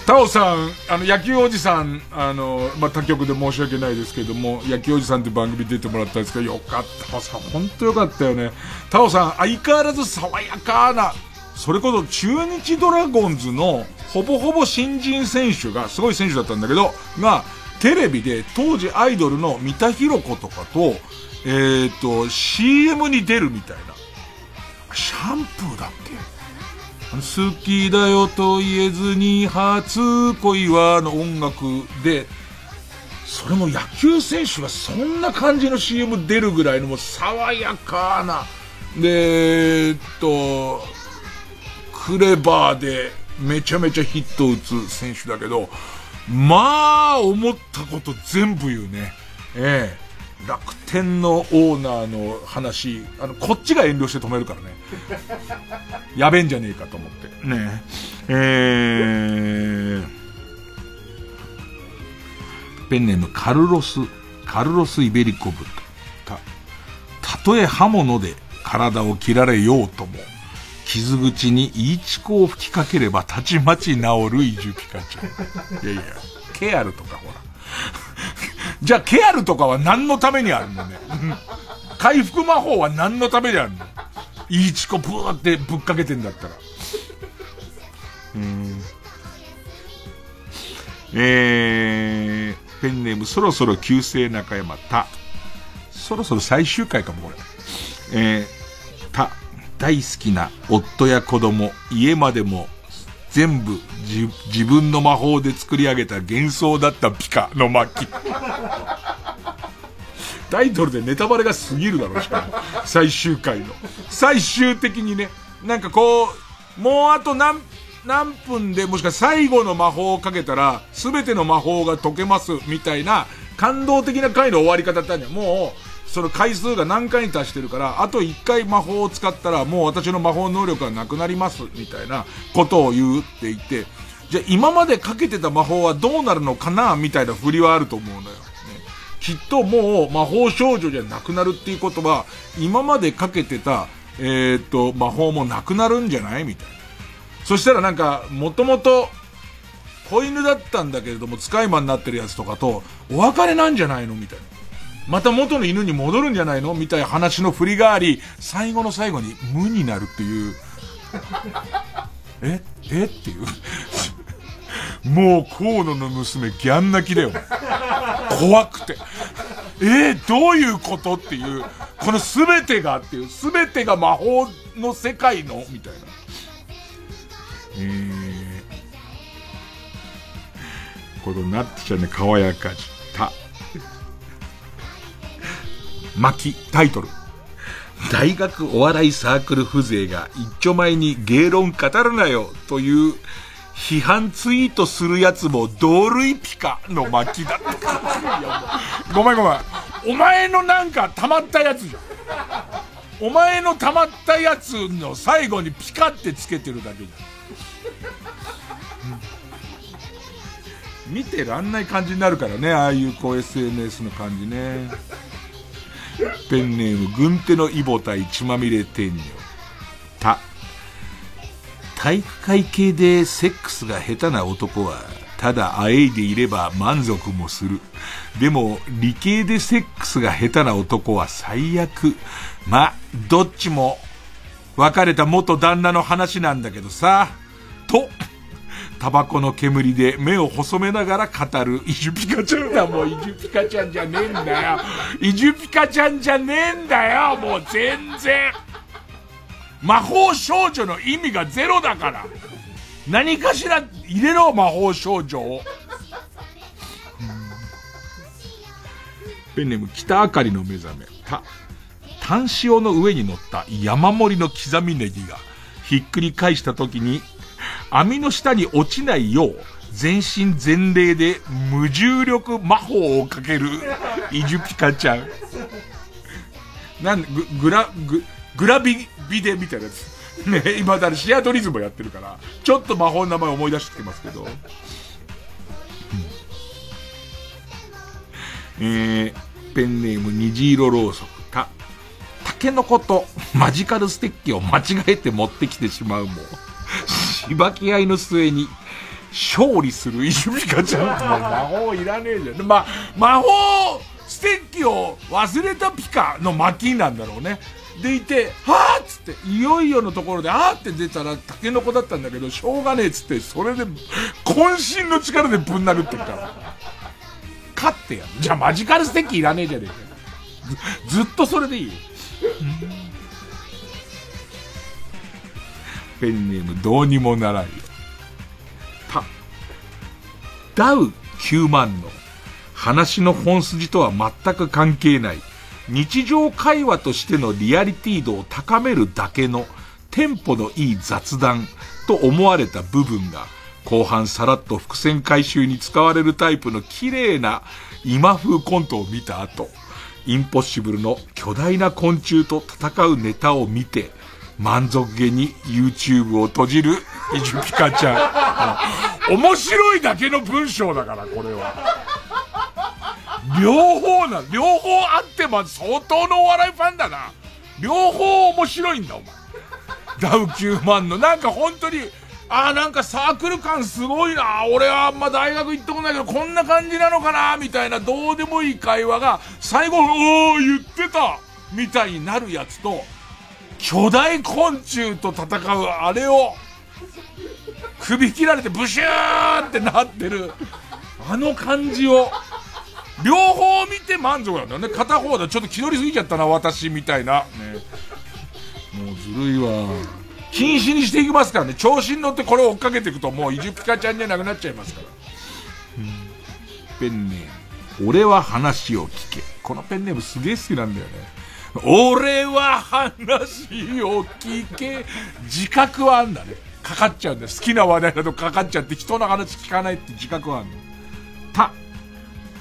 タオさん、あの、野球おじさん、あの、まあ、他局で申し訳ないですけども、野球おじさんって番組出てもらったんですけど、よかった。タオさん、ほんとよかったよね。タオさん、相変わらず爽やかな、それこそ中日ドラゴンズのほぼほぼ新人選手が、すごい選手だったんだけど、が、テレビで当時アイドルの三田寛子とかと、えっ、ー、と、CM に出るみたいな。シャンプーだっけ？好きだよと言えずに初恋はの音楽で、それも野球選手がそんな感じの CM 出るぐらいのもう爽やかな、で、えっと、クレバーでめちゃめちゃヒット打つ選手だけど、まあ、思ったこと全部言うね。ええ。楽天のオーナーの話、あの、こっちが遠慮して止めるからね。やべんじゃねえかと思って。ねえ。えー、ペンネームカルロス、カルロス・イベリコブた、たとえ刃物で体を切られようとも、傷口にイーチコを吹きかければたちまち治るイジュピカチャン。いやいや、ケアルとかほら。じゃあ、ケアルとかは何のためにあるのね？回復魔法は何のためにあるの？イーチコブーってぶっかけてんだったら。うん。えー、ペンネームそろそろ旧姓中山た。そろそろ最終回かも、これ。えー、た。大好きな夫や子供、家までも全部自分の魔法で作り上げた幻想だったピカの巻。タイトルでネタバレが過ぎるだろう、しかも。最終回の。最終的にね、なんかこう、もうあと何、何分でもしか最後の魔法をかけたら、すべての魔法が解けます、みたいな、感動的な回の終わり方だったんだよ。もう、その回数が何回に達してるから、あと1回魔法を使ったら、もう私の魔法能力がなくなります、みたいなことを言うって言って、じゃあ今までかけてた魔法はどうなるのかな、みたいな振りはあると思うのよ。ね、きっともう魔法少女じゃなくなるっていうことは、今までかけてた、えー、っと、魔法もなくなるんじゃない？みたいな。そしたらなんか、もともと、子犬だったんだけれども、使い魔になってるやつとかと、お別れなんじゃないの？みたいな。また元の犬に戻るんじゃないの？みたいな話の振りがあり、最後の最後に無になるっていう。え？え？っていう。もう河野の娘ギャン泣きだよ。怖くて。え？ー、どういうこと？っていう、この全てがっていう、全てが魔法の世界の？みたいな。えー、これなってちゃうね、爽やかじ。巻き、タイトル。大学お笑いサークル風情が一丁前に芸論語るなよという批判ツイートするやつも同類ピカの巻きだった。ごめんごめん。お前のなんか溜まったやつじゃん。お前の溜まったやつの最後にピカってつけてるだけじゃん。見てらんない感じになるからね、ああいうこう SNS の感じね。ペンネーム、軍手のイボ対血まみれ天女。た。体育会系でセックスが下手な男は、ただあえいでいれば満足もする。でも、理系でセックスが下手な男は最悪。ま、どっちも、別れた元旦那の話なんだけどさ。と、タバコの煙で目を細めながら語る、イジュピカちゃんだ、もうイジュピカちゃんじゃねえんだよ。イジュピカちゃんじゃねえんだよ、もう全然。魔法少女の意味がゼロだから。何かしら入れろ、魔法少女を。ペンネーム、北あかりの目覚め。た、炭塩の上に乗った山盛りの刻みネギが、ひっくり返した時に網の下に落ちないよう、全身全霊で無重力魔法をかける、イジュピカちゃん。なんグ、グラ、グ、グラビ、ビデみたいなやつ。ね、今だシアトリズムやってるから、ちょっと魔法の名前思い出してきますけど。えー、ペンネーム虹色ろうそくた、タケノコとマジカルステッキを間違えて持ってきてしまうも、しばき合いの末に、勝利するイジュピカちゃん。もう魔法いらねえじゃん。ま、魔法ステッキを忘れたピカの巻なんだろうね。でいて、はぁっつって、いよいよのところで、あーって出たら、タケノコだったんだけど、しょうがねえっつって、それで、渾身の力でぶん殴ってるから。勝ってやる。じゃあマジカルステッキいらねえじゃねえかず。ずっとそれでいいよ。ペンネームどうにもならんよ。た、ダウ9万の話の本筋とは全く関係ない日常会話としてのリアリティ度を高めるだけのテンポのいい雑談と思われた部分が後半さらっと伏線回収に使われるタイプの綺麗な今風コントを見た後、インポッシブルの巨大な昆虫と戦うネタを見て、満足げに YouTube を閉じるイジュピカちゃん。面白いだけの文章だから、これは。両方な、両方あっても相当のお笑いファンだな。両方面白いんだ、お前。ダウ9万の、なんか本当に、ああ、なんかサークル感すごいな。俺はあんま大学行ってこないけど、こんな感じなのかなみたいな、どうでもいい会話が、最後、おー、言ってたみたいになるやつと、巨大昆虫と戦うあれを、首切られてブシューってなってる、あの感じを、両方見て満足なんだよね。片方でちょっと気取りすぎちゃったな、私、みたいな。ね。もうずるいわ。禁止にしていきますからね。調子に乗ってこれを追っかけていくと、もうイジュピカちゃんじゃなくなっちゃいますから。うんペンネーム。俺は話を聞け。このペンネームすげえ好きなんだよね。俺は話を聞け。自覚はあんだね。かかっちゃうんだよ。好きな話題だとかかっちゃって人の話聞かないって自覚はあんの。た。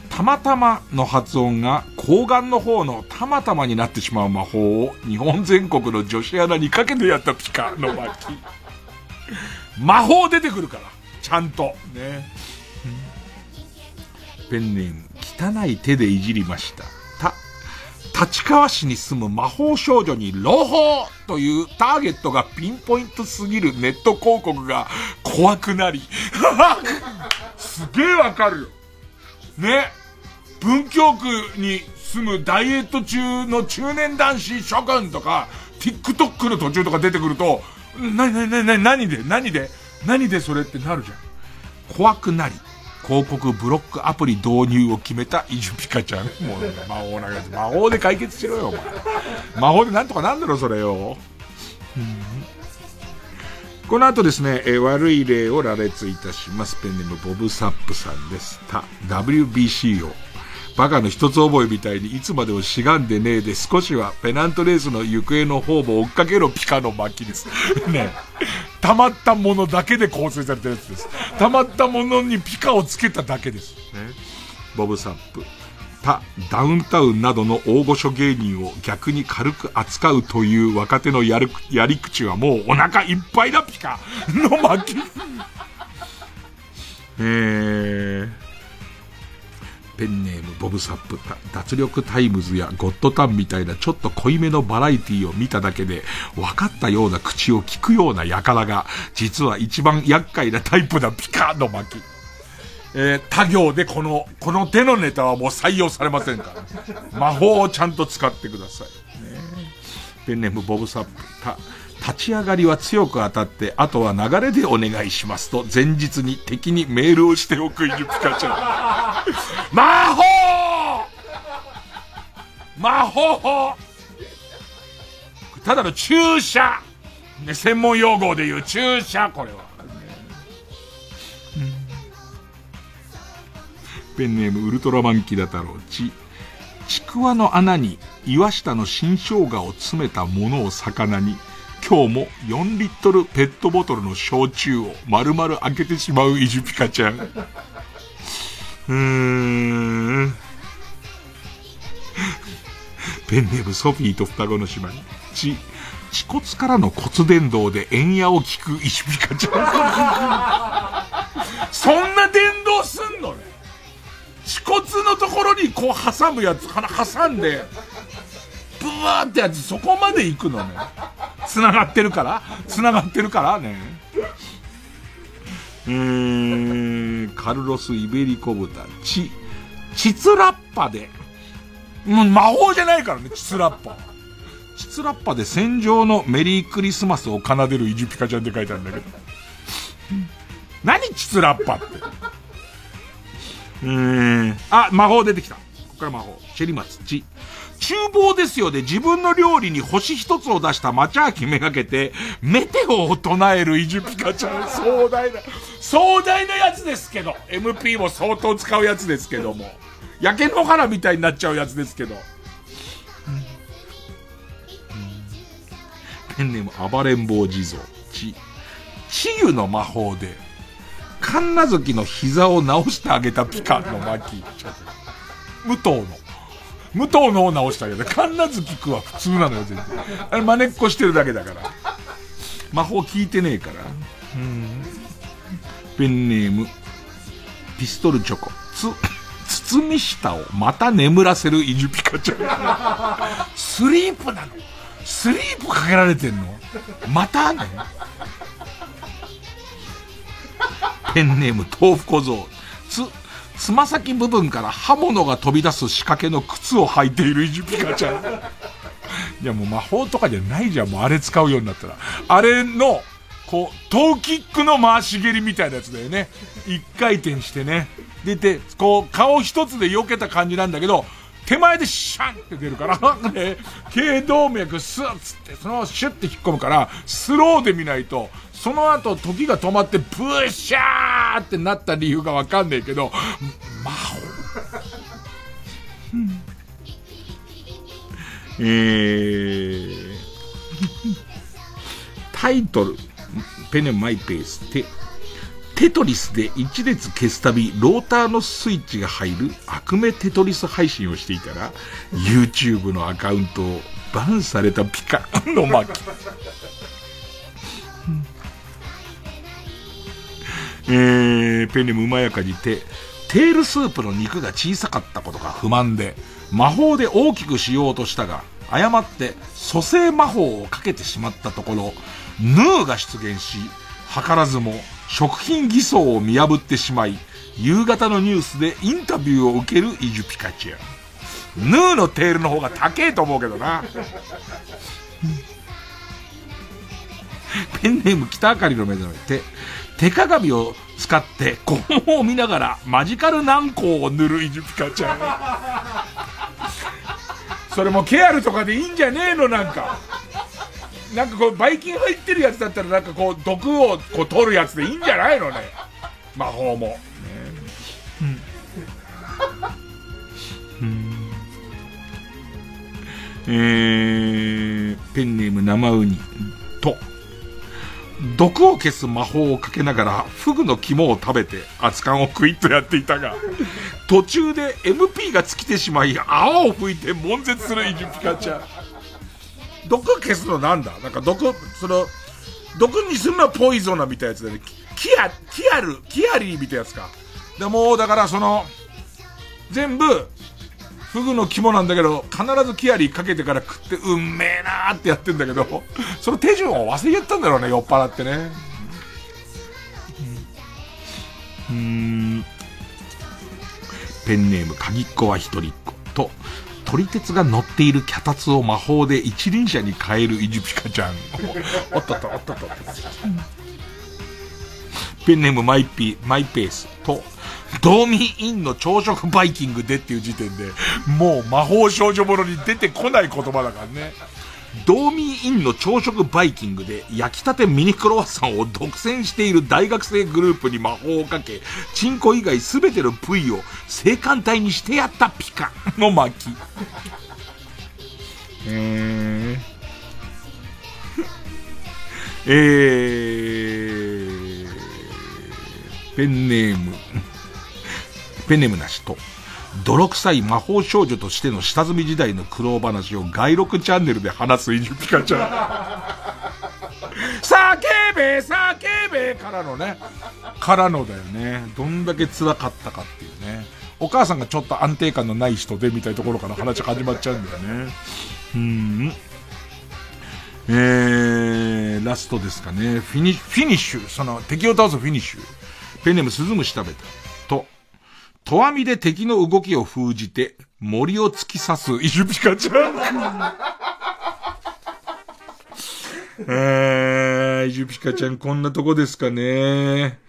たまたまの発音が睾丸の方のたまたまになってしまう魔法を日本全国の女子アナにかけてやったピカの巻。魔法出てくるから。ちゃんと。ね。ペンネーム、汚い手でいじりました。立川市に住む魔法少女に朗報というターゲットがピンポイントすぎるネット広告が怖くなり。すげえわかるよ。ね。文京区に住むダイエット中の中年男子諸君とか、TikTok の途中とか出てくると、なになになになに何で？何で？何でそれってなるじゃん。怖くなり、広告ブロックアプリ導入を決めたイジュピカちゃん。もう、魔法なやつ。魔法で解決しろよ、魔法でなんとかなんだろ、それよ。この後ですね、えー、悪い例を羅列いたします。ペンネームボブサップさんです。た、WBC をバカの一つ覚えみたいにいつまでもしがんでねえで少しはペナントレースの行方の方も追っかけろピカの巻です。ね溜まったものだけで構成されたやつです。溜まったものにピカをつけただけです。ね、ボブサップ。他、ダウンタウンなどの大御所芸人を逆に軽く扱うという若手のやる、やり口はもうお腹いっぱいだピカの巻。えー、ペンネームボブサップ、脱力タイムズやゴッドタンみたいなちょっと濃いめのバラエティを見ただけで分かったような口を聞くような輩が、実は一番厄介なタイプなピカーの巻。えー、他行でこの、この手のネタはもう採用されませんから。魔法をちゃんと使ってください。ね、ペンネームボブサップ、た、立ち上がりは強く当たって、あとは流れでお願いしますと、前日に敵にメールをしておくイジュピカちゃん。魔法魔法ただの注射ね、専門用語で言う注射、これは。ペンネームウルトラマンキダ太郎ち。ちくわの穴に岩下の新生姜を詰めたものを魚に、今日も4リットルペットボトルの焼酎を丸々開けてしまうイジュピカちゃん。うん。ペンネームソフィーと双子の姉妹。ち、恥骨からの骨伝導で円矢を聞くイジュピカちゃん。そんな伝導すんのね。恥骨のところにこう挟むやつ、挟んで、ブワーってやつ、そこまで行くのね。繋がってるから？繋がってるから？ね。えー、カルロス・イベリコ豚、チ、チツラッパで、もう魔法じゃないからね、チツラッパ。チツラッパで戦場のメリークリスマスを奏でるイジュピカちゃんって書いてあるんだけど。何チツラッパって？うーん。あ、魔法出てきた。ここから魔法。シェリマツ、チ。厨房ですよで自分の料理に星一つを出したマチャーキめがけて、メテオを唱えるイジュピカちゃん。壮大な、壮大なやつですけど。MP も相当使うやつですけども。焼け野原みたいになっちゃうやつですけど。ペンネーム暴れん坊地蔵。ち、治癒の魔法で、神奈月の膝を直してあげたピカの巻。武藤の。武藤のを直してあげた。神奈月くんは普通なのよ、全然。あれ真似っこしてるだけだから。魔法聞いてねえから。うん。ペンネーム、ピストルチョコ。つ、包み下をまた眠らせるイジュピカちゃん。スリープなのスリープかけられてんのまたね。ペンネーム豆腐小僧。つ、つま先部分から刃物が飛び出す仕掛けの靴を履いているイジュピカちゃん。いやもう魔法とかじゃないじゃん、もうあれ使うようになったら。あれの、こう、トーキックの回し蹴りみたいなやつだよね。一回転してね。出て、こう、顔一つで避けた感じなんだけど、手前でシャンって出るから、ね、頸動脈スッつって、そのままシュッて引っ込むから、スローで見ないと、その後時が止まってブッシャーってなった理由がわかんねえけど、魔法。えー、タイトル、ペネマイペース、テ、テトリスで一列消すたび、ローターのスイッチが入る悪名テトリス配信をしていたら、YouTube のアカウントをバンされたピカの巻。えー、ペンネムまやかにて、テールスープの肉が小さかったことが不満で、魔法で大きくしようとしたが、誤って蘇生魔法をかけてしまったところ、ヌーが出現し、図らずも食品偽装を見破ってしまい、夕方のニュースでインタビューを受けるイジュピカチュウ。ヌーのテールの方が高えと思うけどな。ペンネーム北あかりの目覚めて、手鏡を使って肛門を見ながらマジカル軟膏を塗るイジュピカちゃん。それもケアルとかでいいんじゃねえのなんか。なんかこう、ばい菌入ってるやつだったらなんかこう、毒をこう取るやつでいいんじゃないのね。魔法も。ねうんえー、ペンネーム生ウニと、毒を消す魔法をかけながら、フグの肝を食べて、熱燗をクイッとやっていたが、途中で MP が尽きてしまい、泡を吹いて悶絶するイジュピカちゃん。毒消すのなんだ？なんか毒、その、毒にするのはポイゾナみたいなやつだね。キア、キアル、キアリーみたいなやつか。でもう、だからその、全部、フグの肝なんだけど、必ずキアリーかけてから食って、うんめえなーってやってんだけど、その手順を忘れちゃったんだろうね、酔っ払ってね。うん。ペンネーム、鍵っ子は一人っ子と、撮り鉄が乗っている脚立を魔法で一輪車に変えるイジピカちゃん。おっとっと、おっとっと。ペンネームマイピー、マイペースと、ドーミーインの朝食バイキングでっていう時点で、もう魔法少女ものに出てこない言葉だからね。ドーミーインの朝食バイキングで焼きたてミニクロワッサンを独占している大学生グループに魔法をかけ、チンコ以外すべての部位を性感帯にしてやったピカの巻。えー、えー、ペンネーム、ペンネームなしと。泥臭い魔法少女としての下積み時代の苦労話を外録チャンネルで話すイジュピカちゃん。叫べ叫べからのね。からのだよね。どんだけ辛かったかっていうね。お母さんがちょっと安定感のない人でみたいなところから話始まっちゃうんだよね。うん。えー、ラストですかね。フィニッシュ。その敵を倒すフィニッシュ。ペンネームスズムシ食べた。と、わみで敵の動きを封じて、森を突き刺すイジュピカちゃん。えー、イジュピカちゃんこんなとこですかね。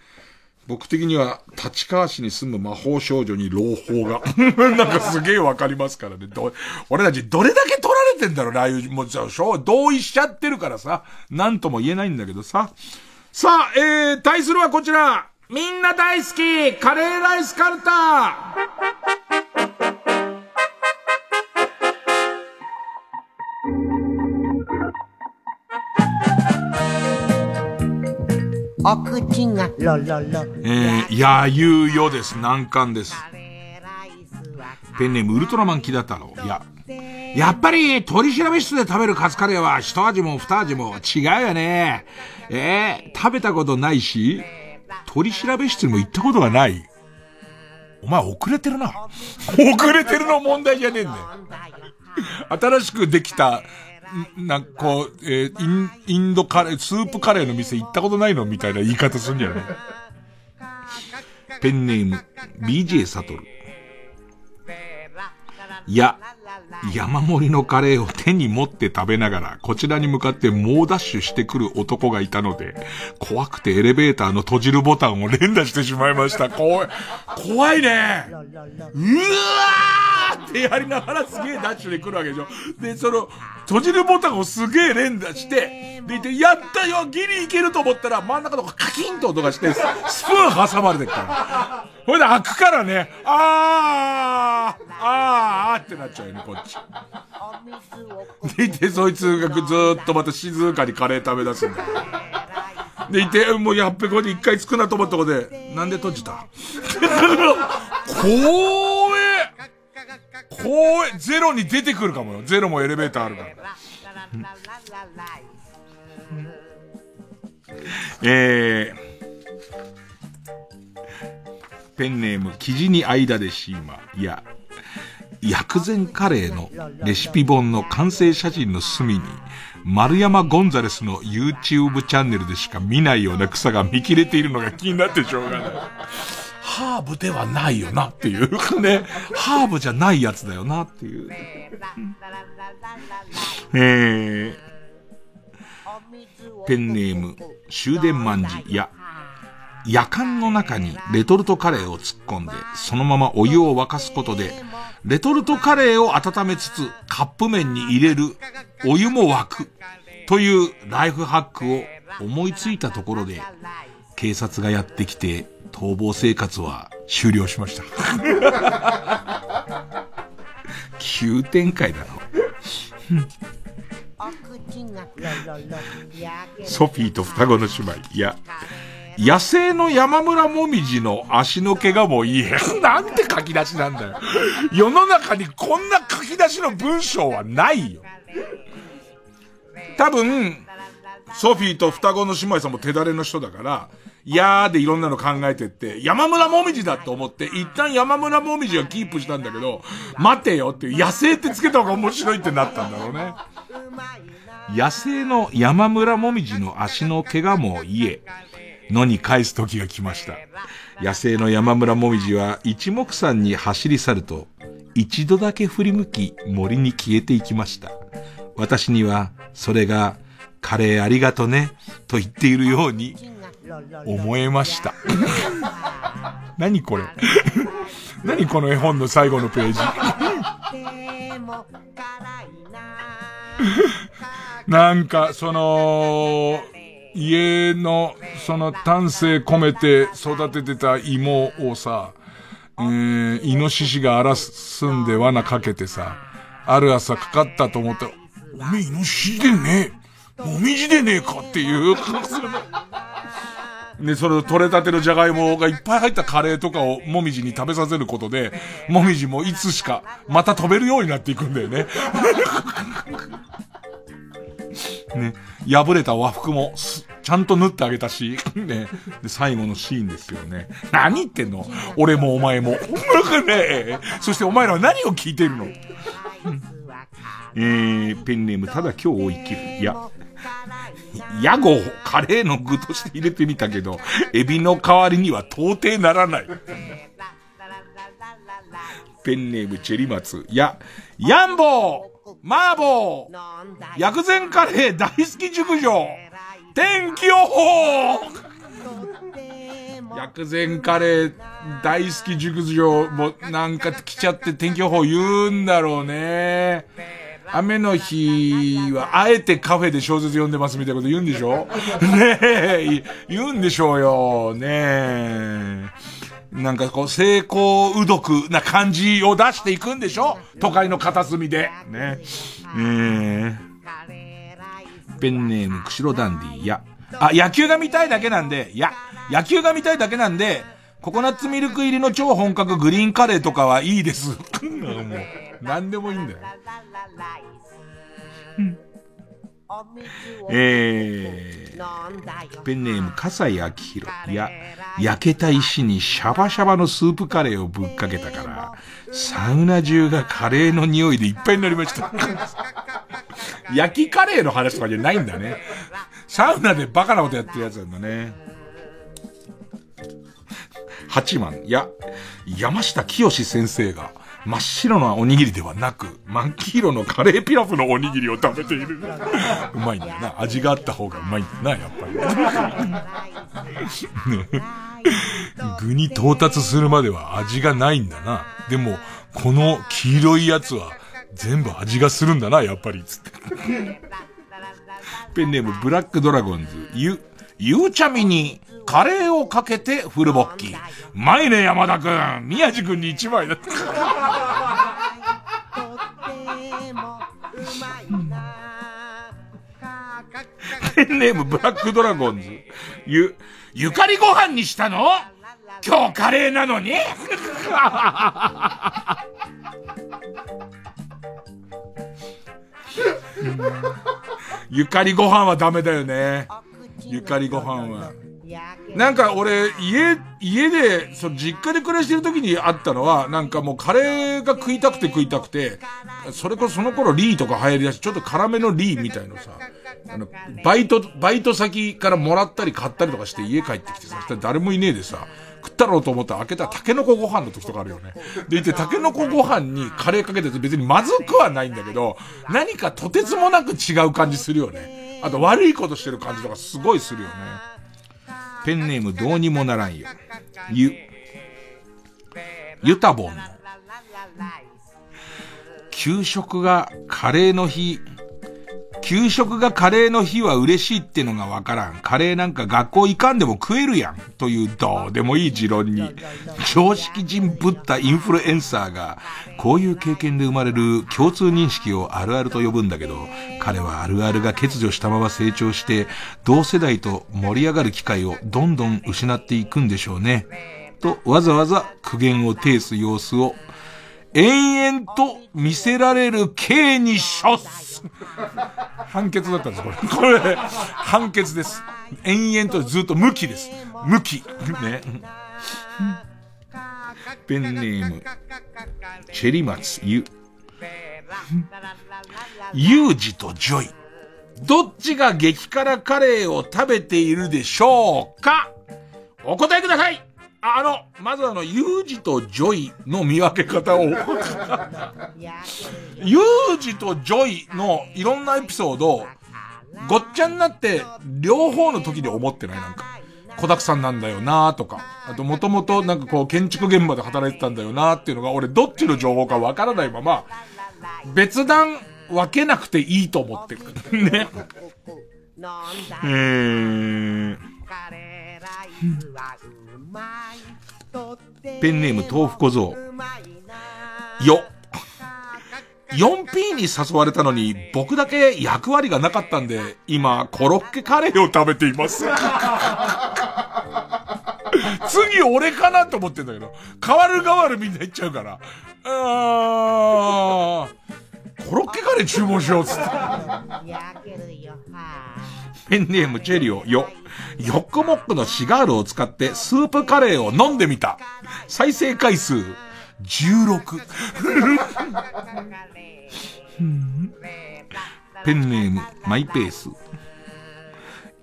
僕的には、立川市に住む魔法少女に朗報が。なんかすげえわかりますからね。俺たちどれだけ取られてんだろうね、ああいう、もうじゃ同意しちゃってるからさ、なんとも言えないんだけどさ。さあ、えー、対するはこちら。みんな大好きカレーライスカルタお口がロロロ。えー、やゆうよです。難関です。ペンネームウルトラマンキダ太郎。いや、やっぱり取調室で食べるカツカレーは一味も二味も違うよね。えー、食べたことないし、取り調べ室にも行ったことがない。お前遅れてるな。遅れてるの問題じゃねえんだよ。新しくできたなんかこう、えー、イン、インドカレー、スープカレーの店行ったことないのみたいな言い方すんじゃないペンネーム、BJ サトル。いや、山盛りのカレーを手に持って食べながら、こちらに向かって猛ダッシュしてくる男がいたので、怖くてエレベーターの閉じるボタンを連打してしまいました。怖い、怖いね。うわーってやりながらすげえダッシュで来るわけでしょ。で、その、閉じるボタンをすげえ連打して、でいて、やったよギリいけると思ったら、真ん中のカキンと音がして、スプーン挟まれてるから。ほいで開くからね、あー、あー、あーってなっちゃうよね、こっち。でいて、そいつがずーっとまた静かにカレー食べ出すんだ。でいて、もうやっべこで一回つくなと思ったことで、なんで閉じた？怖え怖えゼロに出てくるかもよ。ゼロもエレベーターあるから。えー、ペンネーム、生地に間でシーマ。いや、薬膳カレーのレシピ本の完成写真の隅に、丸山ゴンザレスの YouTube チャンネルでしか見ないような草が見切れているのが気になってしょうがない。ハーブではないよなっていうね。ハーブじゃないやつだよなっていう。えー、ペンネーム、終電万事、いや、夜間の中にレトルトカレーを突っ込んで、そのままお湯を沸かすことで、レトルトカレーを温めつつ、カップ麺に入れる、お湯も沸く、というライフハックを思いついたところで、警察がやってきて、逃亡生活は終了しました。急展開だろ。ソフィーと双子の姉妹。いや、野生の山村もみじの足の毛がもういい。なんて書き出しなんだよ。世の中にこんな書き出しの文章はないよ。多分、ソフィーと双子の姉妹さんも手だれの人だから、いやーでいろんなの考えてって、山村もみじだと思って、一旦山村もみじはキープしたんだけど、待てよって、野生ってつけた方が面白いってなったんだろうね。野生の山村もみじの足の怪我も癒え、のに返す時が来ました。野生の山村もみじは一目散に走り去ると、一度だけ振り向き森に消えていきました。私には、それが、カレーありがとね、と言っているように、思えました。何これ？何この絵本の最後のページ？なんか、その、家の、その丹精込めて育ててた芋をさ、えー、イノシシが荒らすんで罠かけてさ、ある朝かかったと思ったら、おめえイノシシでねえ、もみじでねえかっていうで、それを取れたてのじゃがいもがいっぱい入ったカレーとかをもみじに食べさせることで、もみじもいつしかまた飛べるようになっていくんだよね。ね、破れた和服も、ちゃんと縫ってあげたし、ね、で、最後のシーンですよね。何言ってんの？俺もお前も。ね そしてお前らは何を聞いてるの？えー、ペンネーム、ただ今日を生きる。いや、屋号、カレーの具として入れてみたけど、エビの代わりには到底ならない。ペンネーム、チェリマツ。や、ヤンボー麻婆薬膳カレー大好き熟女天気予報薬膳カレー大好き熟女もなんか来ちゃって天気予報言うんだろうね。雨の日は、あえてカフェで小説読んでますみたいなこと言うんでしょ？ねえ、言うんでしょうよ。ねえ。なんかこう、成功うどくな感じを出していくんでしょ？都会の片隅で。ね。えー、ペンネーム、釧路ダンディ、いや。あ、野球が見たいだけなんで、いや、野球が見たいだけなんで、ココナッツミルク入りの超本格グリーンカレーとかはいいです。もう、何でもいいんだよ。えー、ペンネーム、笠井明宏。いや、焼けた石にシャバシャバのスープカレーをぶっかけたから、サウナ中がカレーの匂いでいっぱいになりました。焼きカレーの話とかじゃないんだね。サウナでバカなことやってるやつなんだね。八幡、いや、山下清先生が、真っ白なおにぎりではなく、真っ黄色のカレーピラフのおにぎりを食べている。うまいんだよな。味があった方がうまいんだな、やっぱり。ね、具に到達するまでは味がないんだな。でも、この黄色いやつは全部味がするんだな、やっぱり。つって。ペンネームブラックドラゴンズ、ゆ、ゆうちゃみにカレーをかけてフルボッキ。うまいね、山田くん。宮地くんに一枚だった。ペンネームブラックドラゴンズ。ゆ、ゆかりご飯にしたの？今日カレーなのに？ゆかりご飯はダメだよね。ゆかりご飯は。なんか俺、家、家で、その実家で暮らしてる時にあったのは、なんかもうカレーが食いたくて食いたくて、それこそその頃リーとか流行りだし、ちょっと辛めのリーみたいのさ、あの、バイト、バイト先からもらったり買ったりとかして家帰ってきてさ、そしたら誰もいねえでさ、食ったろうと思ったら開けたらタケノコご飯の時とかあるよね。でいて、タケノコご飯にカレーかけてて別にまずくはないんだけど、何かとてつもなく違う感じするよね。あと悪いことしてる感じとかすごいするよね。ペンネームどうにもならんよ。ゆ、ゆたぼんの。給食がカレーの日、給食がカレーの日は嬉しいってのがわからん。カレーなんか学校行かんでも食えるやん。というどうでもいい持論に、常識人ぶったインフルエンサーが、こういう経験で生まれる共通認識をあるあると呼ぶんだけど、彼はあるあるが欠如したまま成長して、同世代と盛り上がる機会をどんどん失っていくんでしょうね。と、わざわざ苦言を呈す様子を、延々と見せられる刑に処す。判決だったんです、これ。これ、判決です。延々とずっと無期です。無期。ね。ペンネーム、チェリマツ、ユ。ユージとジョイ。どっちが激辛カレーを食べているでしょうか？お答えくださいあの、まずあの、ユージとジョイの見分け方をユージとジョイのいろんなエピソード、ごっちゃになって、両方の時で思ってない？なんか。子沢山なんだよなとか。あと、もともとなんかこう、建築現場で働いてたんだよなっていうのが、俺どっちの情報かわからないまま、別段分けなくていいと思ってる。ね。えー、ペンネーム豆腐小僧。よ。4P に誘われたのに、僕だけ役割がなかったんで、今、コロッケカレーを食べています。次俺かなと思ってんだけど、変わる変わるみんな言っちゃうから。あー、コロッケカレー注文しようっつって。ペンネームチェリオ、よ。ヨックモックのシガールを使ってスープカレーを飲んでみた。再生回数、16。ペンネーム、マイペース。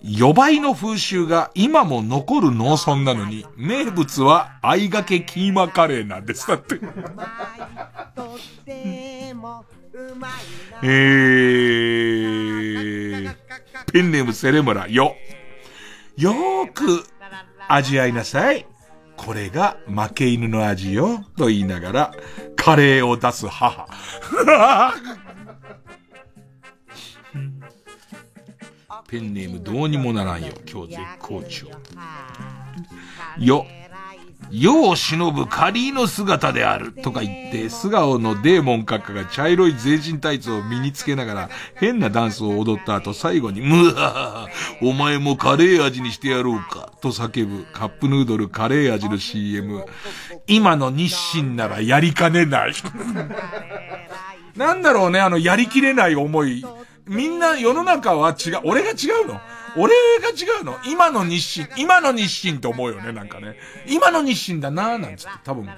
予売の風習が今も残る農村なのに、名物は合いがけキーマカレーなんです。だって。えー、ペンネームセレムラ、よ。よーく味わいなさい。これが負け犬の味よ。と言いながら、カレーを出す母。ペンネームどうにもならんよ。今日絶好調。よ。世を忍ぶカリーの姿であるとか言って、素顔のデーモン閣下が茶色い全身タイツを身につけながら変なダンスを踊った後最後に、むわお前もカレー味にしてやろうかと叫ぶカップヌードルカレー味の CM。今の日清ならやりかねない。なんだろうね、あのやりきれない思い。みんな世の中は違う。俺が違うの俺が違うの？今の日清、今の日清って思うよね、なんかね。今の日清だななんつって、多分。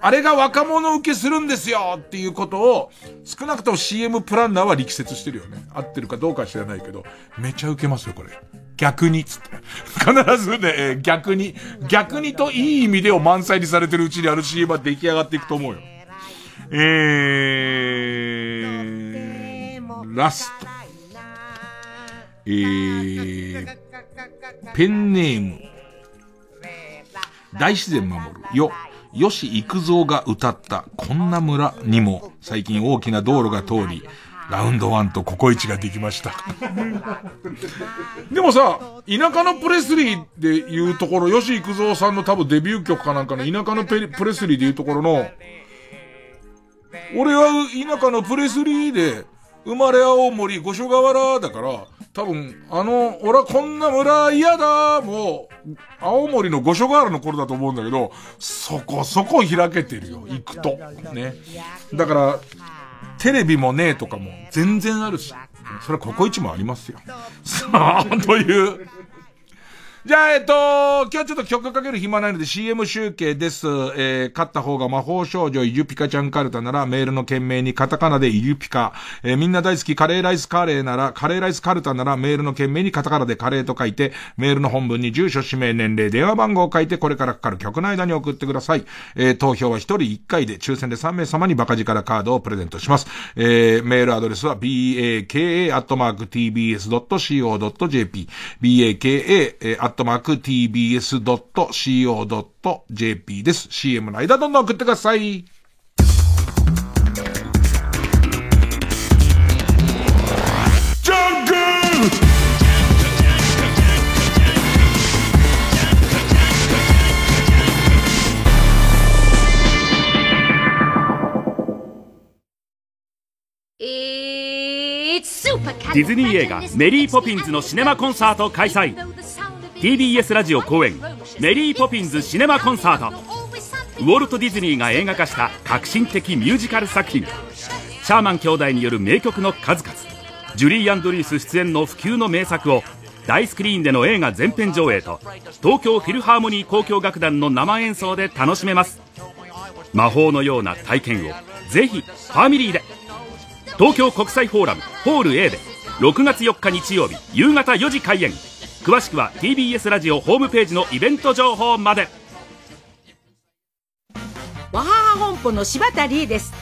あれが若者受けするんですよっていうことを、少なくとも CM プランナーは力説してるよね。合ってるかどうか知らないけど、めちゃ受けますよ、これ。逆に、つって。必ずね、えー逆に、逆にといい意味でを満載にされてるうちにある CM は出来上がっていくと思うよ。えー、ラスト。えー、ペンネーム、大自然守るよ、吉幾三が歌ったこんな村にも。最近大きな道路が通り、ラウンドワンとココイチができました。でもさ、田舎のプレスリーで言うところ、吉幾三さんの多分デビュー曲かなんかの田舎のプレスリーで言うところの、俺は田舎のプレスリーで、生まれ青森五所川原だから、多分、あの、俺はこんな村嫌だもう、青森の五所川原の頃だと思うんだけど、そこそこ開けてるよ、行くと。ね。だから、テレビもねえとかも全然あるし、それはココイチもありますよ。さあ、という。じゃあ、えっと、今日ちょっと曲かける暇ないので CM 集計です。えー、勝った方が魔法少女イユピカちゃんカルタならメールの件名にカタカナでイユピカ。えー、みんな大好きカレーライスカレーなら、カレーライスカルタならメールの件名にカタカナでカレーと書いて、メールの本文に住所、氏名、年齢、電話番号を書いてこれからかかる曲の間に送ってください。えー、投票は1人1回で抽選で3名様にバカ力カードをプレゼントします。えー、メールアドレスは baka.tbs.co.jp baka、えー、ットマーク tbs.co.jp です。CM の間どんどん送ってください。ディズニー映画「メリー・ポピンズ」のシネマコンサート開催 TBS ラジオ公演「メリー・ポピンズ・シネマコンサート」ウォルト・ディズニーが映画化した革新的ミュージカル作品。シャーマン兄弟による名曲の数々。ジュリー・アンドリース出演の不朽の名作を大スクリーンでの映画全編上映と東京フィルハーモニー交響楽団の生演奏で楽しめます。魔法のような体験をぜひファミリーで。東京国際フォーラムホール A で6月4日日曜日夕方4時開演。詳しくは TBS ラジオホームページのイベント情報まで。わはは本舗の柴田理恵です。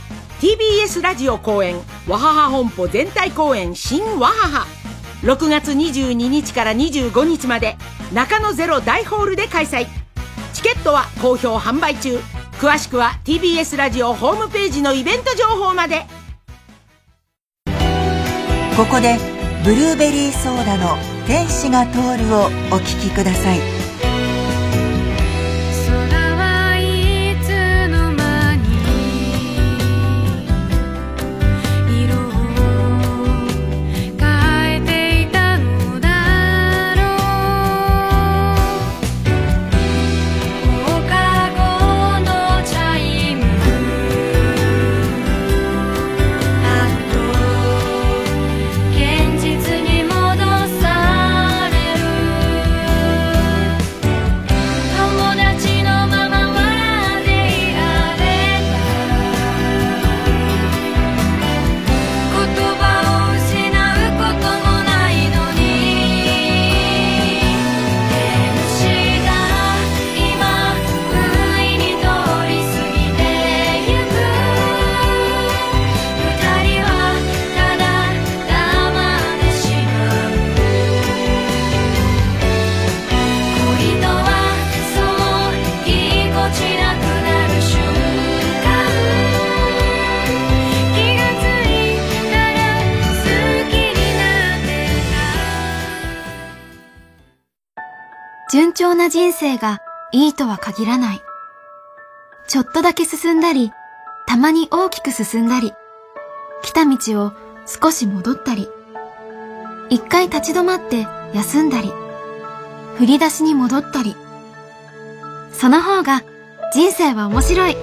TBS ラジオ公演わはは本舗全体公演新わはは。6月22日から25日まで中野ゼロ大ホールで開催。チケットは好評販売中。詳しくは TBS ラジオホームページのイベント情報まで。ここでブルーベリーソーダの天使が通るをお聴きください。順調な人生がいいとは限らない。ちょっとだけ進んだり、たまに大きく進んだり、来た道を少し戻ったり、一回立ち止まって休んだり、振り出しに戻ったり。その方が人生は面白い。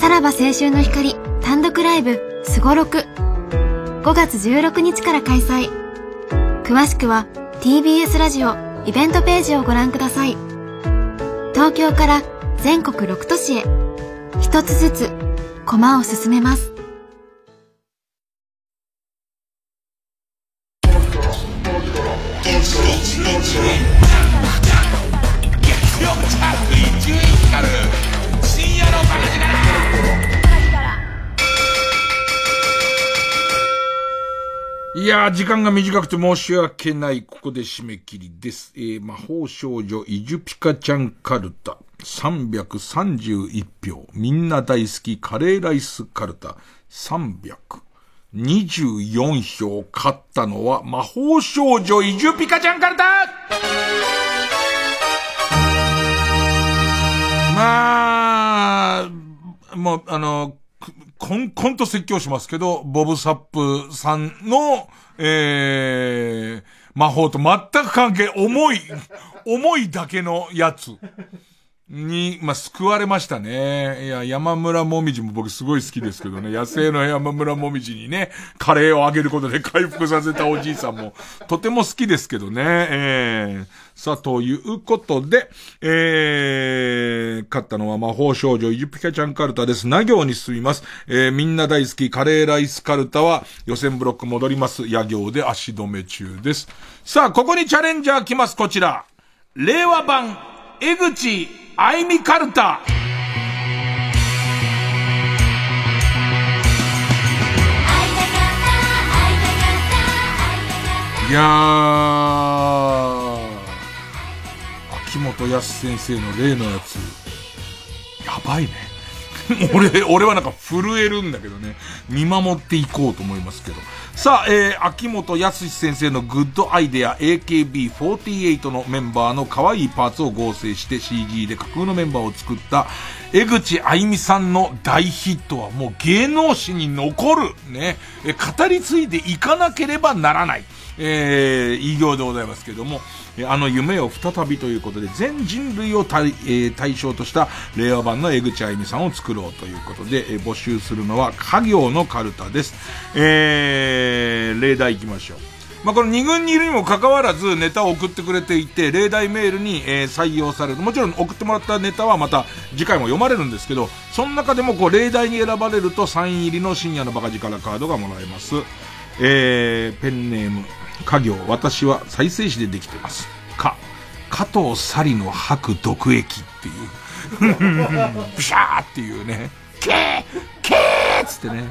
さらば青春の光単独ライブすごろく5月16日から開催。詳しくは TBS ラジオイベントページをご覧ください。東京から全国6都市へ一つずつ駒を進めます。いやー、時間が短くて申し訳ない。ここで締め切りです。えー、魔法少女イジュピカちゃんカルタ。331票。みんな大好きカレーライスカルタ。324票。勝ったのは魔法少女イジュピカちゃんカルタまあ、もう、あの、こん、こんと説教しますけど、ボブサップさんの、えー、魔法と全く関係、重い、重いだけのやつ。に、まあ、救われましたね。いや、山村もみじも僕すごい好きですけどね、野生の山村もみじにね、カレーをあげることで回復させたおじいさんも、とても好きですけどね、えー、さあ、ということで、えー、勝ったのは魔法少女イジュピカちゃんカルタです。な行に進みます。えー、みんな大好きカレーライスカルタは予選ブロック戻ります。野行で足止め中です。さあ、ここにチャレンジャー来ます。こちら。令和版、江口愛美カルタ。いや、秋元康先生の例のやつ、やばいね。俺、俺はなんか震えるんだけどね。見守っていこうと思いますけど。さあ、えー、秋元康先生のグッドアイデア AKB48 のメンバーの可愛いパーツを合成して CG で架空のメンバーを作った江口愛美さんの大ヒットはもう芸能史に残る、ね、え語り継いでいかなければならない。えー、異業でございますけども、あの夢を再びということで、全人類を対,、えー、対象とした令和版の江口愛美さんを作ろうということで、えー、募集するのは家業のカルタです。えー、例題行きましょう。まあ、この二軍にいるにもかかわらずネタを送ってくれていて、例題メールに、えー、採用される。もちろん送ってもらったネタはまた次回も読まれるんですけど、その中でもこう例題に選ばれるとサイン入りの深夜のバカ力カードがもらえます。えー、ペンネーム、家業、私は再生紙でできてます。か、加藤サリの吐く毒液っていう。ブシャーっていうね。ケーケーっつってね。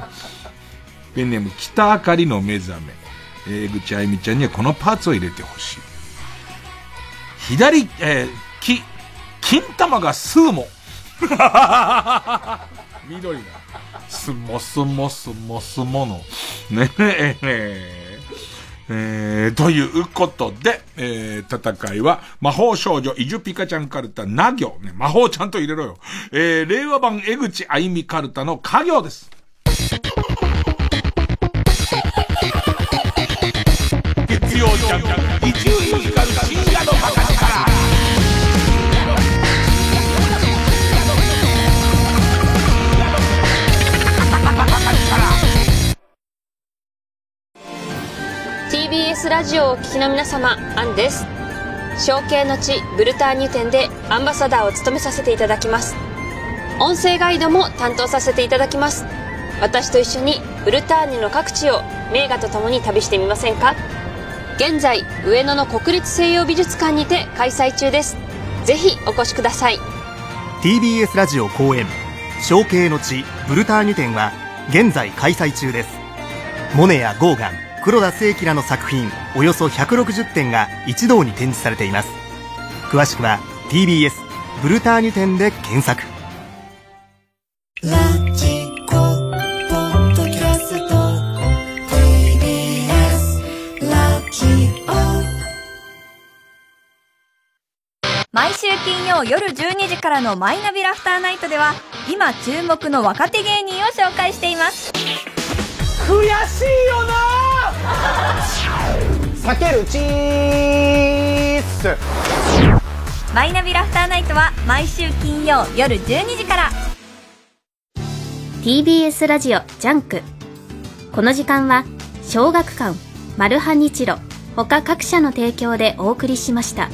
ペンネーム、北あかりの目覚め。えー、口あゆみちゃんにはこのパーツを入れてほしい。左、えー、き、金玉が数も。緑が。スモスモスモスモの。ねえ、ええー、ということで、えー、戦いは、魔法少女、イジュピカちゃんカルタ、な行。ね、魔法ちゃんと入れろよ。えー、令和版江口あゆみカルタの家行です。曜ジャンク、伊集院光深夜の博士から。TBS ラジオをお聞きの皆様アンです。承継の地ブルターニュ店でアンバサダーを務めさせていただきます。音声ガイドも担当させていただきます。私と一緒にブルターニュの各地を名画とともに旅してみませんか？現在上野の国立西洋美術館にて開催中です。ぜひお越しください。TBS ラジオ公演承継の地ブルターニュ展は現在開催中です。モネやゴーガン黒田清輝らの作品およそ160点が一堂に展示されています。詳しくは TBS ブルターニュ展で検索曜夜12時からのマイナビラフターナイトでは今注目の若手芸人を紹介しています。悔しいよな！さけるチーズマイナビラフターナイトは毎週金曜夜12時から。TBS ラジオ JUNK。この時間は小学館マルハニチロ他各社の提供でお送りしました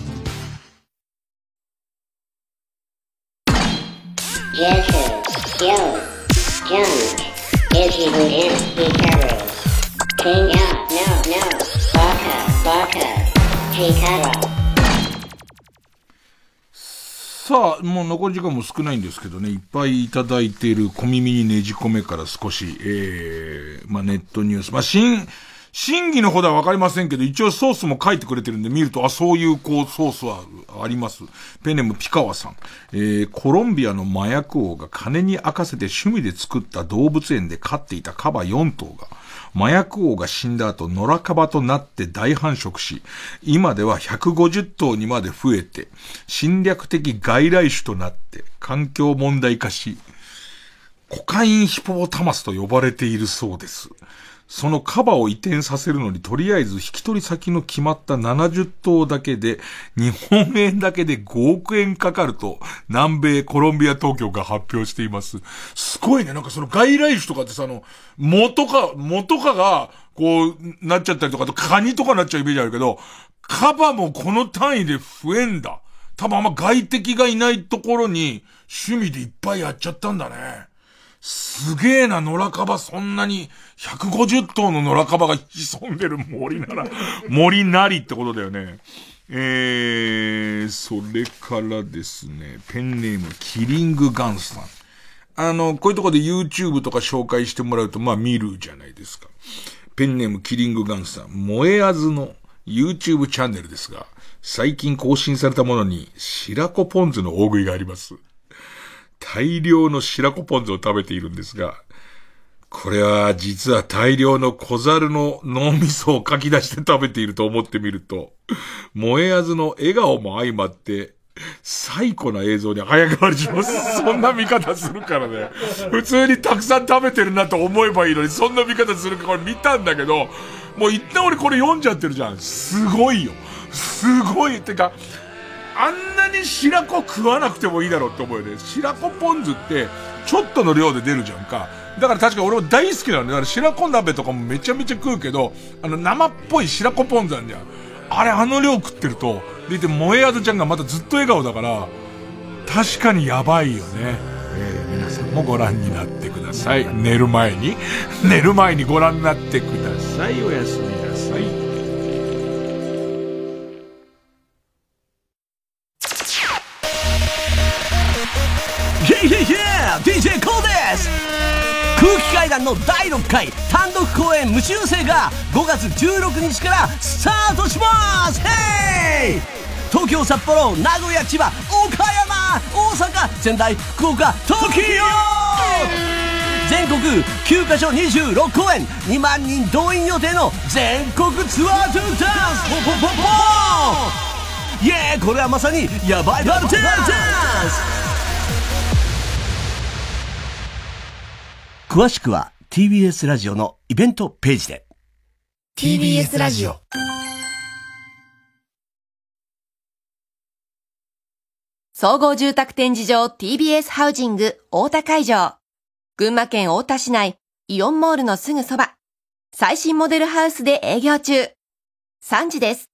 さあ、もう残り時間も少ないんですけどね、いっぱいいただいている小耳にねじ込めから少し、ええまあネットニュース、まあ新、審議のほどはわかりませんけど、一応ソースも書いてくれてるんで見ると、あ、そういうこうソースはあります。ペンネームピカワさん。えー、コロンビアの麻薬王が金に明かせて趣味で作った動物園で飼っていたカバ4頭が、麻薬王が死んだ後、野良カバとなって大繁殖し、今では150頭にまで増えて、侵略的外来種となって、環境問題化し、コカインヒポポタマスと呼ばれているそうです。そのカバを移転させるのに、とりあえず引き取り先の決まった70頭だけで、日本円だけで5億円かかると、南米コロンビア当局が発表しています。すごいね。なんかその外来種とかってさ、あの、元か、元かが、こう、なっちゃったりとか、とカニとかなっちゃうイメージあるけど、カバもこの単位で増えんだ。多分あんま外敵がいないところに、趣味でいっぱいやっちゃったんだね。すげえな、野良カバそんなに、150頭の野良カバが潜んでる森なら、森なりってことだよね。えー、それからですね、ペンネーム、キリングガンスさん。あの、こういうとこで YouTube とか紹介してもらうと、まあ見るじゃないですか。ペンネーム、キリングガンスさん。燃えあずの YouTube チャンネルですが、最近更新されたものに、白子ポン酢の大食いがあります。大量の白子ポン酢を食べているんですが、これは実は大量の小猿の脳みそを書き出して食べていると思ってみると、燃えあずの笑顔も相まって、最古な映像に早変わりします。そんな見方するからね。普通にたくさん食べてるなと思えばいいのに、そんな見方するかこれ見たんだけど、もう一旦俺これ読んじゃってるじゃん。すごいよ。すごい。てか、あんなに白子食わなくてもいいだろうって思うよね。白子ポン酢って、ちょっとの量で出るじゃんか。だから確か俺も大好きなの。だから白子鍋とかもめちゃめちゃ食うけど、あの生っぽい白子ポン酢なんじゃん。あれあの量食ってると、でいて萌えあずちゃんがまたずっと笑顔だから、確かにやばいよね。えー皆さんもご覧になってください。寝る前に、寝る前にご覧になってください。おやすみなさい。ェイイェイ DJ コーです。空気階段の第6回単独公演無修正が5月16日からスタートします。ヘイ東京札幌名古屋千葉岡山大阪仙台福岡東京全国9カ所26公演2万人動員予定の全国ツアートゥーダンスポポポポ。イエーこれはまさにヤバいバルテンダンス。詳しくは TBS ラジオのイベントページで TBS ラジオ総合住宅展示場 TBS ハウジング大田会場。群馬県大田市内イオンモールのすぐそば。最新モデルハウスで営業中。3時です。